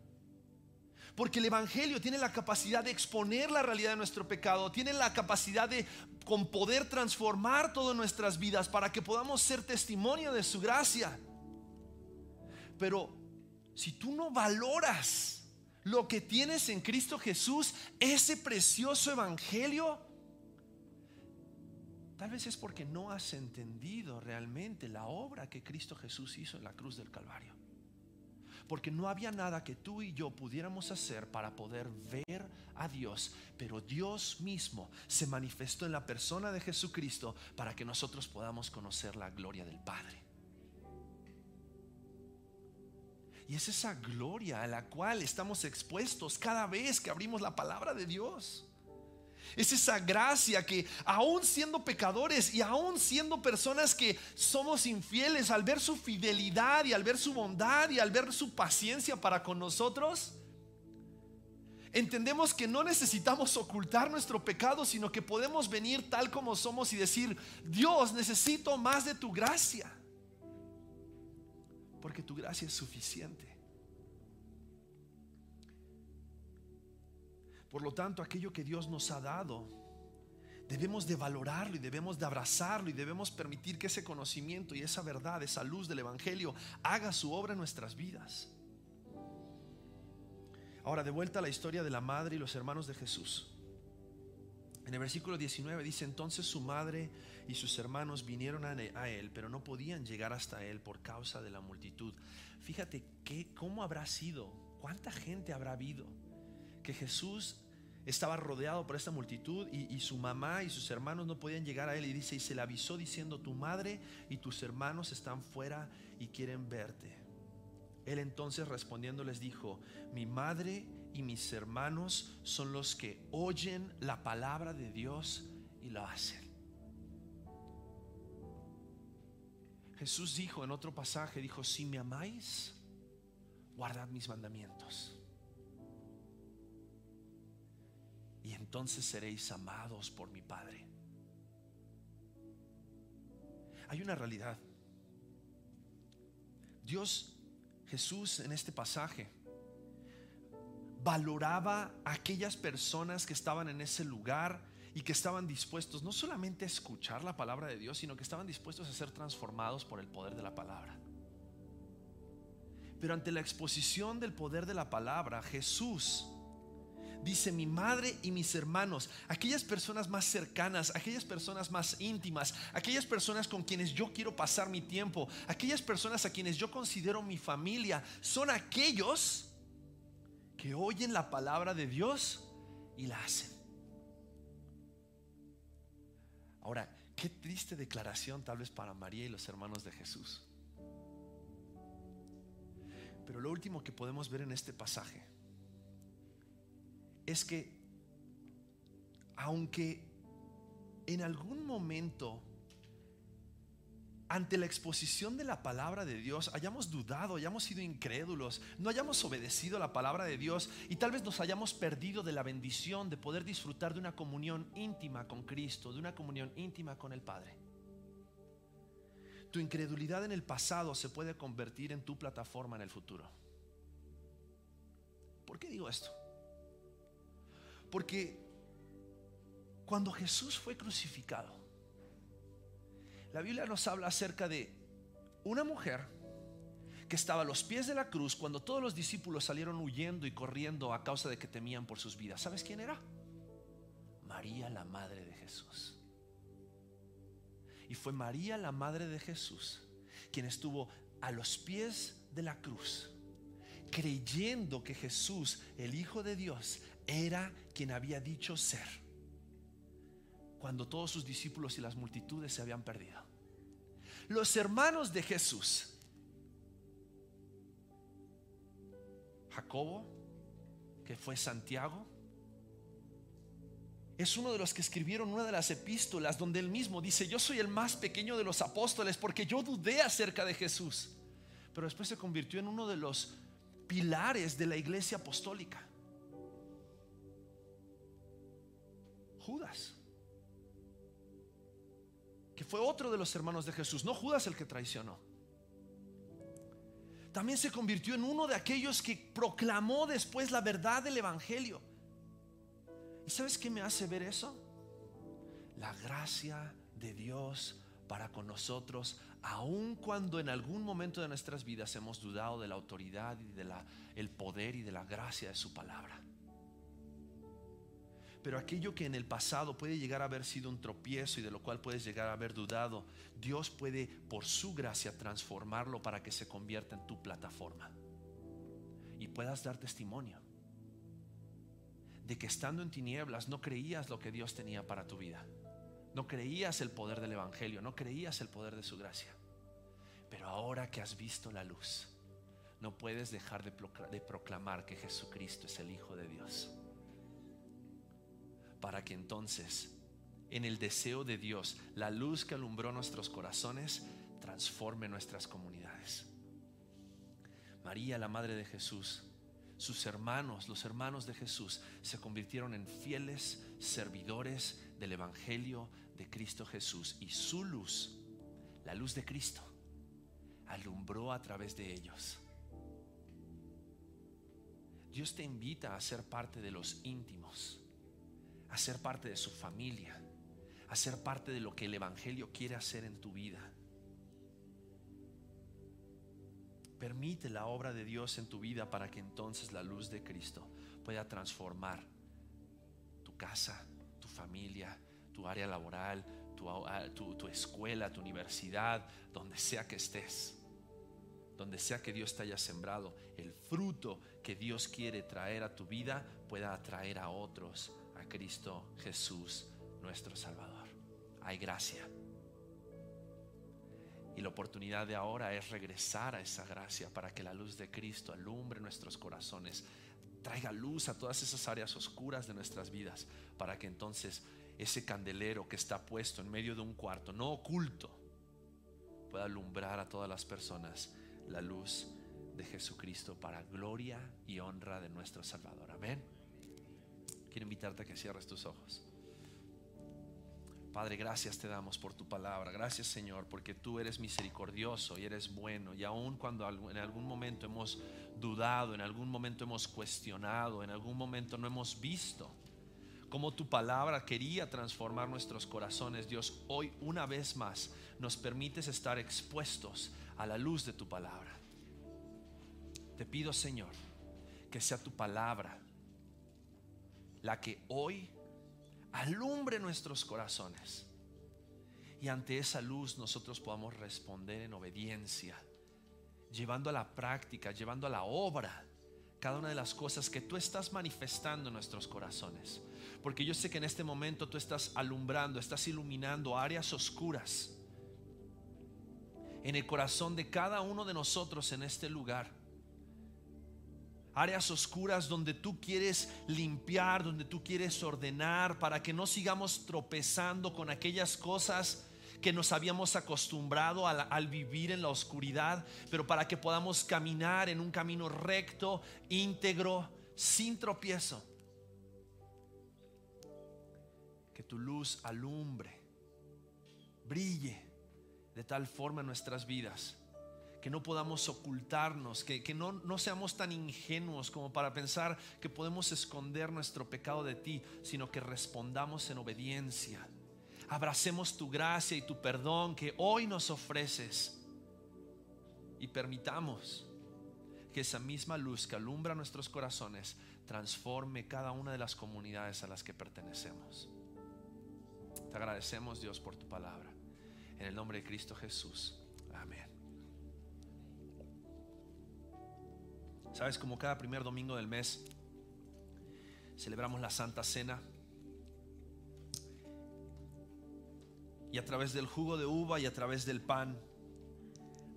Porque el Evangelio tiene la capacidad de exponer la realidad de nuestro pecado, tiene la capacidad de con poder transformar todas nuestras vidas para que podamos ser testimonio de su gracia. Pero si tú no valoras lo que tienes en Cristo Jesús, ese precioso evangelio, tal vez es porque no has entendido realmente la obra que Cristo Jesús hizo en la cruz del Calvario. Porque no había nada que tú y yo pudiéramos hacer para poder ver a Dios. Pero Dios mismo se manifestó en la persona de Jesucristo para que nosotros podamos conocer la gloria del Padre. Y es esa gloria a la cual estamos expuestos cada vez que abrimos la palabra de Dios. Es esa gracia que aún siendo pecadores y aún siendo personas que somos infieles, al ver su fidelidad y al ver su bondad y al ver su paciencia para con nosotros, entendemos que no necesitamos ocultar nuestro pecado, sino que podemos venir tal como somos y decir, Dios, necesito más de tu gracia porque tu gracia es suficiente. Por lo tanto, aquello que Dios nos ha dado, debemos de valorarlo y debemos de abrazarlo y debemos permitir que ese conocimiento y esa verdad, esa luz del Evangelio haga su obra en nuestras vidas. Ahora, de vuelta a la historia de la madre y los hermanos de Jesús. En el versículo 19 dice, entonces su madre y sus hermanos vinieron a él, pero no podían llegar hasta él por causa de la multitud. Fíjate que, cómo habrá sido, cuánta gente habrá habido, que Jesús estaba rodeado por esta multitud y, y, su mamá y sus hermanos no podían llegar a él y dice, y se le avisó diciendo, tu madre y tus hermanos están fuera y quieren verte. Él entonces respondiendo les dijo, mi madre y mis hermanos son los que oyen la palabra de Dios y lo hacen. Jesús dijo en otro pasaje, dijo, si me amáis, guardad mis mandamientos. Y entonces seréis amados por mi Padre. Hay una realidad. Dios, Jesús en este pasaje, valoraba a aquellas personas que estaban en ese lugar y que estaban dispuestos no solamente a escuchar la palabra de Dios, sino que estaban dispuestos a ser transformados por el poder de la palabra. Pero ante la exposición del poder de la palabra, Jesús dice, mi madre y mis hermanos, aquellas personas más cercanas, aquellas personas más íntimas, aquellas personas con quienes yo quiero pasar mi tiempo, aquellas personas a quienes yo considero mi familia, son aquellos que oyen la palabra de Dios y la hacen. Ahora, Qué triste declaración tal vez para María y los hermanos de Jesús. Pero lo último que podemos ver en este pasaje es que aunque en algún momento ante la exposición de la palabra de Dios hayamos dudado, hayamos sido incrédulos, no hayamos obedecido la palabra de Dios y tal vez nos hayamos perdido de la bendición de poder disfrutar de una comunión íntima con Cristo, de una comunión íntima con el Padre. Tu incredulidad en el pasado se puede convertir en tu plataforma en el futuro. ¿Por qué digo esto? Porque cuando Jesús fue crucificado, la Biblia nos habla acerca de una mujer que estaba a los pies de la cruz cuando todos los discípulos salieron huyendo y corriendo a causa de que temían por sus vidas. ¿Sabes quién era? María, la madre de Jesús. Y fue María, la madre de Jesús, quien estuvo a los pies de la cruz, creyendo que Jesús, el Hijo de Dios, era quien había dicho ser, cuando todos sus discípulos y las multitudes se habían perdido. Los hermanos de Jesús, Jacobo, que fue Santiago, es uno de los que escribieron una de las epístolas donde él mismo dice, yo soy el más pequeño de los apóstoles porque yo dudé acerca de Jesús, pero después se convirtió en uno de los pilares de la iglesia apostólica. Judas, fue otro de los hermanos de Jesús, no Judas el que traicionó. También se convirtió en uno de aquellos que proclamó después la verdad del Evangelio. ¿Y sabes qué me hace ver eso? La gracia de Dios para con nosotros, aun cuando en algún momento de nuestras vidas hemos dudado de la autoridad y de la, el poder y de la gracia de su palabra. Pero aquello que en el pasado puede llegar a haber sido un tropiezo y de lo cual puedes llegar a haber dudado, Dios puede por su gracia transformarlo para que se convierta en tu plataforma y puedas dar testimonio de que estando en tinieblas no creías lo que Dios tenía para tu vida. No creías el poder del Evangelio, no creías el poder de su gracia. Pero ahora que has visto la luz, no puedes dejar de, proclamar que Jesucristo es el Hijo de Dios para que entonces en el deseo de Dios, la luz que alumbró nuestros corazones, transforme nuestras comunidades. María, la Madre de Jesús, sus hermanos, los hermanos de Jesús, se convirtieron en fieles servidores del Evangelio de Cristo Jesús y su luz, la luz de Cristo, alumbró a través de ellos. Dios te invita a ser parte de los íntimos a ser parte de su familia, a ser parte de lo que el Evangelio quiere hacer en tu vida. Permite la obra de Dios en tu vida para que entonces la luz de Cristo pueda transformar tu casa, tu familia, tu área laboral, tu, tu, escuela, tu universidad, donde sea que estés donde sea que Dios te haya sembrado, el fruto que Dios quiere traer a tu vida pueda atraer a otros Cristo Jesús, nuestro Salvador. Hay gracia. Y la oportunidad de ahora es regresar a esa gracia para que la luz de Cristo alumbre nuestros corazones, traiga luz a todas esas áreas oscuras de nuestras vidas, para que entonces ese candelero que está puesto en medio de un cuarto, no oculto, pueda alumbrar a todas las personas la luz de Jesucristo para gloria y honra de nuestro Salvador. Amén. Quiero invitarte a que cierres tus ojos. Padre, gracias te damos por tu palabra. Gracias Señor, porque tú eres misericordioso y eres bueno. Y aun cuando en algún momento hemos dudado, en algún momento hemos cuestionado, en algún momento no hemos visto cómo tu palabra quería transformar nuestros corazones, Dios, hoy una vez más nos permites estar expuestos a la luz de tu palabra. Te pido, Señor, que sea tu palabra la que hoy alumbre nuestros corazones. Y ante esa luz nosotros podamos responder en obediencia, llevando a la práctica, llevando a la obra cada una de las cosas que tú estás manifestando en nuestros corazones. Porque yo sé que en este momento tú estás alumbrando, estás iluminando áreas oscuras en el corazón de cada uno de nosotros en este lugar. Áreas oscuras donde tú quieres limpiar, donde tú quieres ordenar, para que no sigamos tropezando con aquellas cosas que nos habíamos acostumbrado al, vivir en la oscuridad, pero para que podamos caminar en un camino recto, íntegro, sin tropiezo. Que tu luz alumbre, brille de tal forma en nuestras vidas que no podamos ocultarnos, que, que no, no seamos tan ingenuos como para pensar que podemos esconder nuestro pecado de ti, sino que respondamos en obediencia. Abracemos tu gracia y tu perdón que hoy nos ofreces y permitamos que esa misma luz que alumbra nuestros corazones transforme cada una de las comunidades a las que pertenecemos. Te agradecemos Dios por tu palabra. En el nombre de Cristo Jesús. Sabes, como cada primer domingo del mes celebramos la Santa Cena. Y a través del jugo de uva y a través del pan,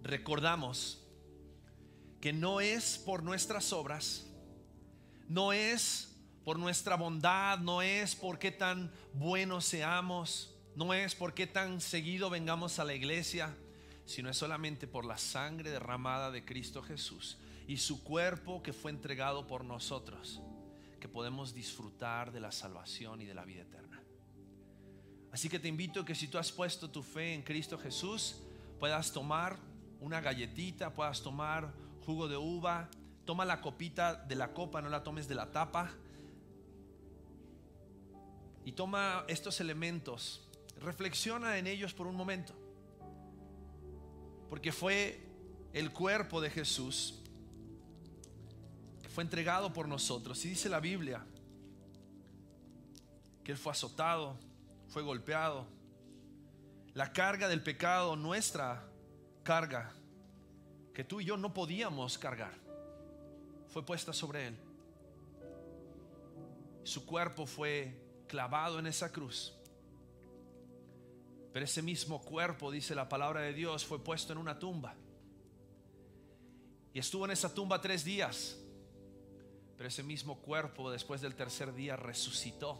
recordamos que no es por nuestras obras, no es por nuestra bondad, no es por qué tan buenos seamos, no es por qué tan seguido vengamos a la iglesia, sino es solamente por la sangre derramada de Cristo Jesús y su cuerpo que fue entregado por nosotros, que podemos disfrutar de la salvación y de la vida eterna. Así que te invito que si tú has puesto tu fe en Cristo Jesús, puedas tomar una galletita, puedas tomar jugo de uva, toma la copita de la copa, no la tomes de la tapa. Y toma estos elementos, reflexiona en ellos por un momento. Porque fue el cuerpo de Jesús fue entregado por nosotros. Y dice la Biblia que Él fue azotado, fue golpeado. La carga del pecado, nuestra carga, que tú y yo no podíamos cargar, fue puesta sobre Él. Su cuerpo fue clavado en esa cruz. Pero ese mismo cuerpo, dice la palabra de Dios, fue puesto en una tumba. Y estuvo en esa tumba tres días. Pero ese mismo cuerpo después del tercer día resucitó.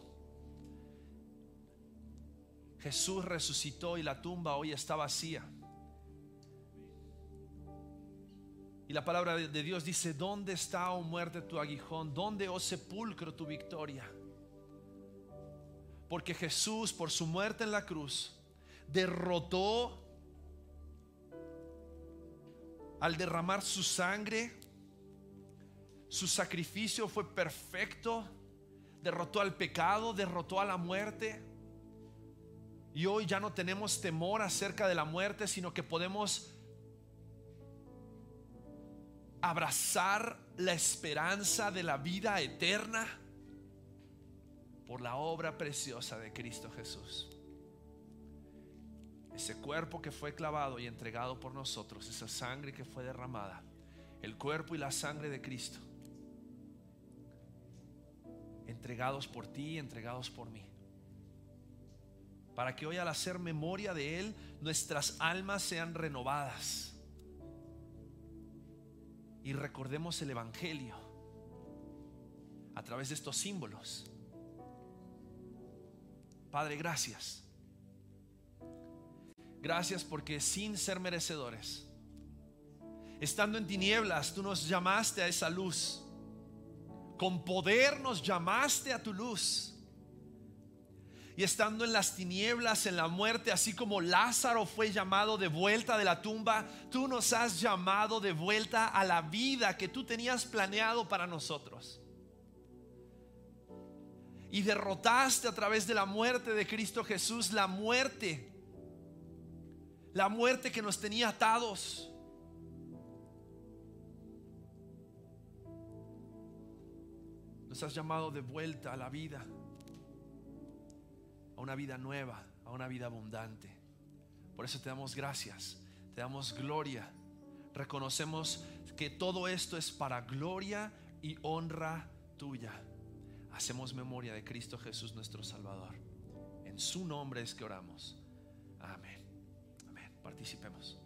Jesús resucitó y la tumba hoy está vacía. Y la palabra de Dios dice, ¿dónde está, oh muerte, tu aguijón? ¿Dónde, oh sepulcro, tu victoria? Porque Jesús, por su muerte en la cruz, derrotó al derramar su sangre. Su sacrificio fue perfecto. Derrotó al pecado, derrotó a la muerte. Y hoy ya no tenemos temor acerca de la muerte, sino que podemos abrazar la esperanza de la vida eterna por la obra preciosa de Cristo Jesús. Ese cuerpo que fue clavado y entregado por nosotros, esa sangre que fue derramada, el cuerpo y la sangre de Cristo, entregados por ti, entregados por mí. Para que hoy al hacer memoria de Él, nuestras almas sean renovadas. Y recordemos el Evangelio a través de estos símbolos. Padre, gracias. Gracias porque sin ser merecedores, estando en tinieblas, tú nos llamaste a esa luz. Con poder nos llamaste a tu luz. Y estando en las tinieblas, en la muerte, así como Lázaro fue llamado de vuelta de la tumba, tú nos has llamado de vuelta a la vida que tú tenías planeado para nosotros. Y derrotaste a través de la muerte de Cristo Jesús la muerte la muerte que nos tenía atados. Nos has llamado de vuelta a la vida, a una vida nueva, a una vida abundante. Por eso te damos gracias, te damos gloria. Reconocemos que todo esto es para gloria y honra tuya. Hacemos memoria de Cristo Jesús nuestro Salvador. En su nombre es que oramos. Amén. Amén. Participemos.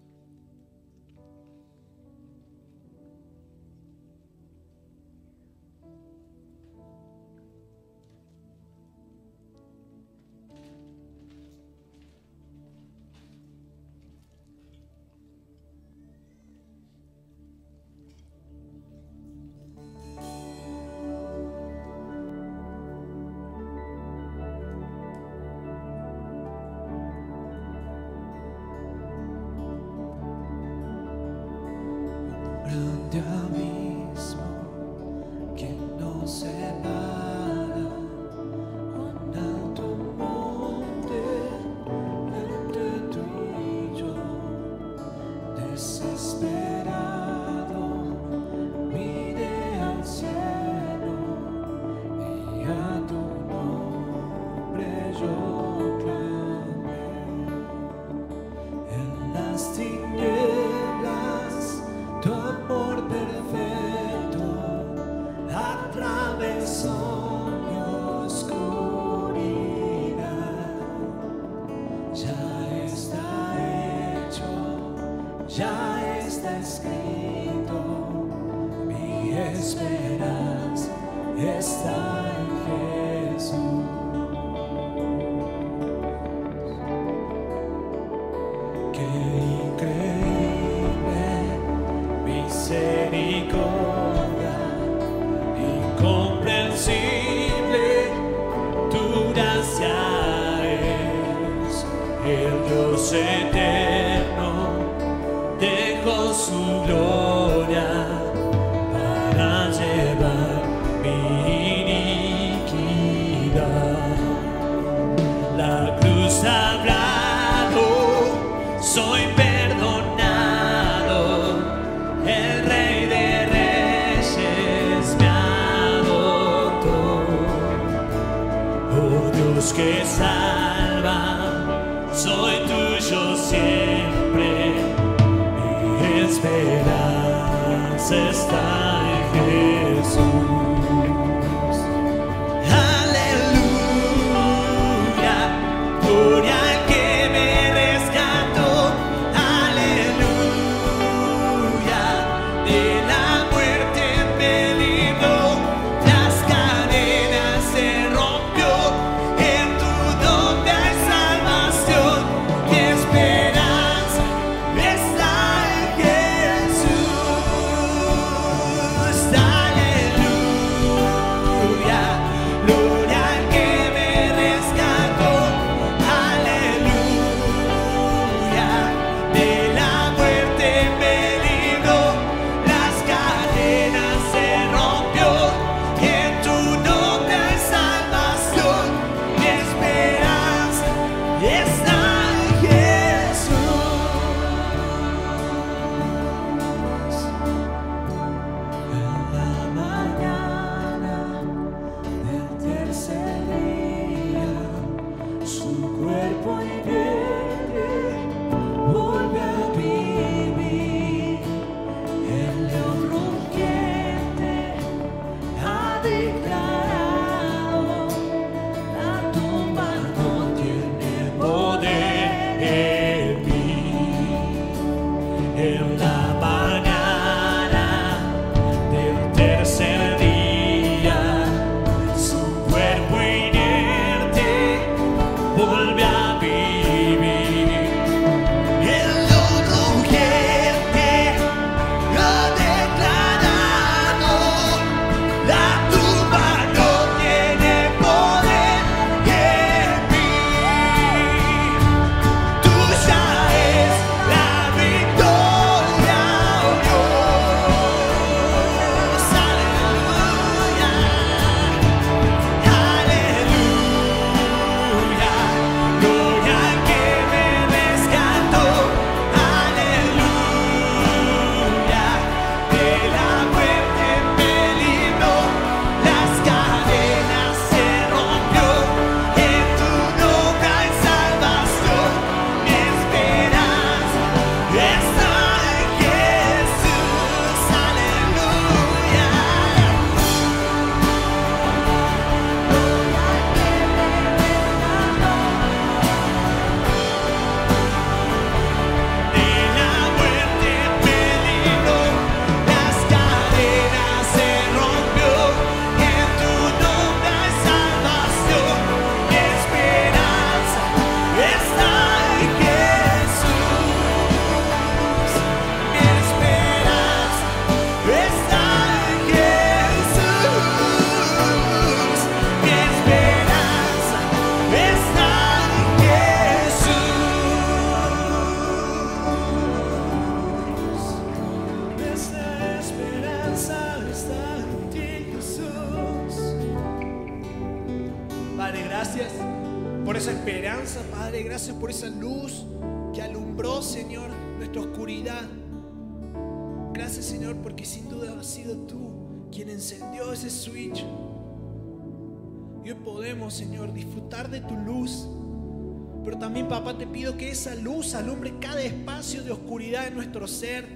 Que esa luz alumbre cada espacio de oscuridad en nuestro ser,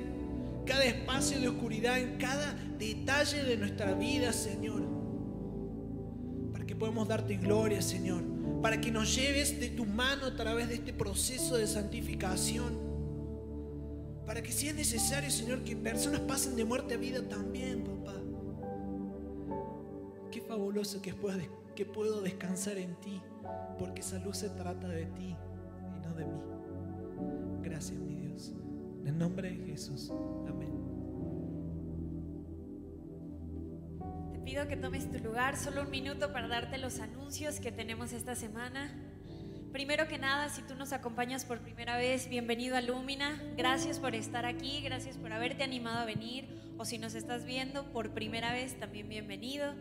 cada espacio de oscuridad en cada detalle de nuestra vida, Señor. Para que podamos darte gloria, Señor. Para que nos lleves de tu mano a través de este proceso de santificación. Para que si es necesario, Señor, que personas pasen de muerte a vida también, papá. Qué fabuloso que, puedo, descansar en ti, porque esa luz se trata de ti de mí. Gracias, mi Dios. En nombre de Jesús. Amén. Te pido que tomes tu lugar, solo un minuto para darte los anuncios que tenemos esta semana. Primero que nada, si tú nos acompañas por primera vez, bienvenido a Lumina. Gracias por estar aquí, gracias por haberte animado a venir. O si nos estás viendo por primera vez, también bienvenido.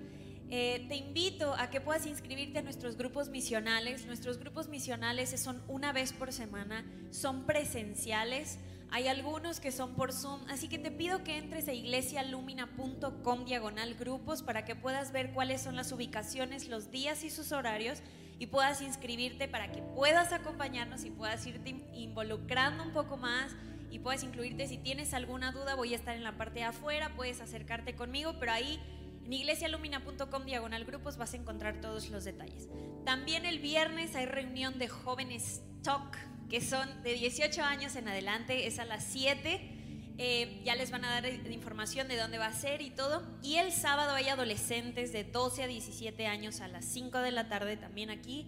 Eh, te invito a que puedas inscribirte a nuestros grupos misionales. Nuestros grupos misionales son una vez por semana, son presenciales. Hay algunos que son por Zoom, así que te pido que entres a iglesialumina.com diagonal grupos para que puedas ver cuáles son las ubicaciones, los días y sus horarios y puedas inscribirte para que puedas acompañarnos y puedas irte involucrando un poco más y puedes incluirte si tienes alguna duda, voy a estar en la parte de afuera, puedes acercarte conmigo, pero ahí en iglesialumina.com diagonal grupos vas a encontrar todos los detalles. También el viernes hay reunión de jóvenes Talk, que son de 18 años en adelante, es a las 7. Eh, ya les van a dar información de dónde va a ser y todo. Y el sábado hay adolescentes de 12 a 17 años a las 5 de la tarde, también aquí.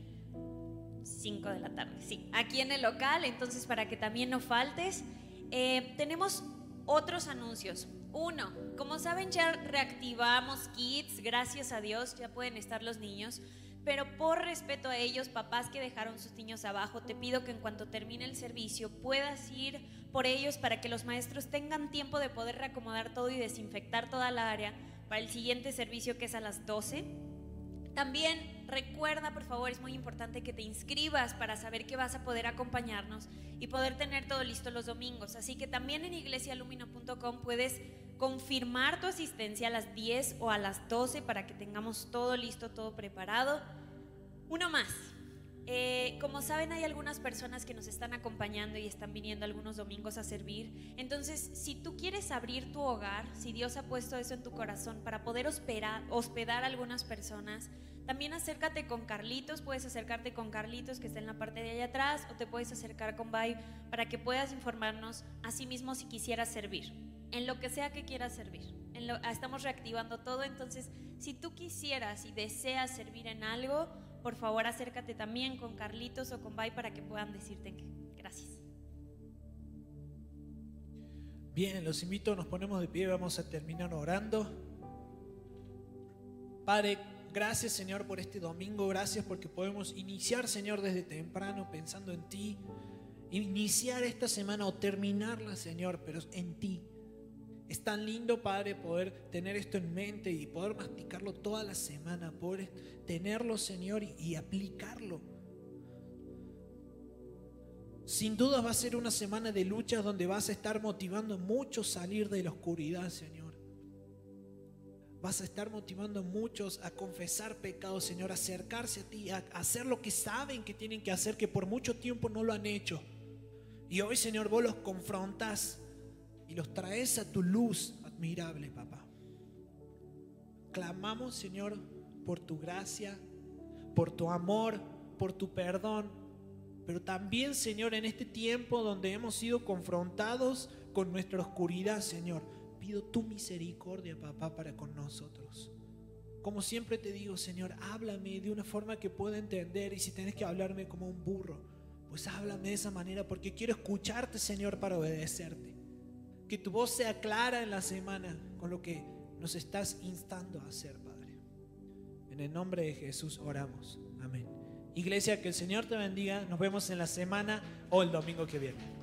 5 de la tarde, sí, aquí en el local, entonces para que también no faltes. Eh, tenemos otros anuncios. Uno, como saben ya reactivamos Kids, gracias a Dios, ya pueden estar los niños. Pero por respeto a ellos, papás que dejaron sus niños abajo, te pido que en cuanto termine el servicio puedas ir por ellos para que los maestros tengan tiempo de poder reacomodar todo y desinfectar toda la área para el siguiente servicio que es a las 12. También recuerda, por favor, es muy importante que te inscribas para saber que vas a poder acompañarnos y poder tener todo listo los domingos. Así que también en iglesialumina.com puedes confirmar tu asistencia a las 10 o a las 12 para que tengamos todo listo, todo preparado. Uno más. Eh, como saben, hay algunas personas que nos están acompañando y están viniendo algunos domingos a servir. Entonces, si tú quieres abrir tu hogar, si Dios ha puesto eso en tu corazón para poder hospedar, a algunas personas, también acércate con Carlitos. Puedes acercarte con Carlitos, que está en la parte de allá atrás, o te puedes acercar con Bai para que puedas informarnos a sí mismo si quisieras servir, en lo que sea que quieras servir. En lo- estamos reactivando todo, entonces, si tú quisieras y deseas servir en algo, por favor acércate también con Carlitos o con Bai para que puedan decirte que. Gracias. Bien, los invito, nos ponemos de pie, vamos a terminar orando. Padre, gracias Señor por este domingo, gracias porque podemos iniciar Señor desde temprano pensando en ti, iniciar esta semana o terminarla Señor, pero en ti. Es tan lindo, Padre, poder tener esto en mente y poder masticarlo toda la semana, poder tenerlo, Señor, y, aplicarlo. Sin duda va a ser una semana de luchas donde vas a estar motivando a salir de la oscuridad, Señor. Vas a estar motivando muchos a confesar pecados, Señor, a acercarse a ti, a hacer lo que saben que tienen que hacer, que por mucho tiempo no lo han hecho. Y hoy, Señor, vos los confrontas y los traes a tu luz admirable, papá. Clamamos, Señor, por tu gracia, por tu amor, por tu perdón, pero también, Señor, en este tiempo donde hemos sido confrontados con nuestra oscuridad, Señor, pido tu misericordia, papá, para con nosotros. Como siempre te digo, Señor, háblame de una forma que pueda entender y si tienes que hablarme como un burro, pues háblame de esa manera porque quiero escucharte, Señor, para obedecerte. Que tu voz sea clara en la semana con lo que nos estás instando a hacer, Padre. En el nombre de Jesús oramos. Amén. Iglesia, que el Señor te bendiga. Nos vemos en la semana o el domingo que viene.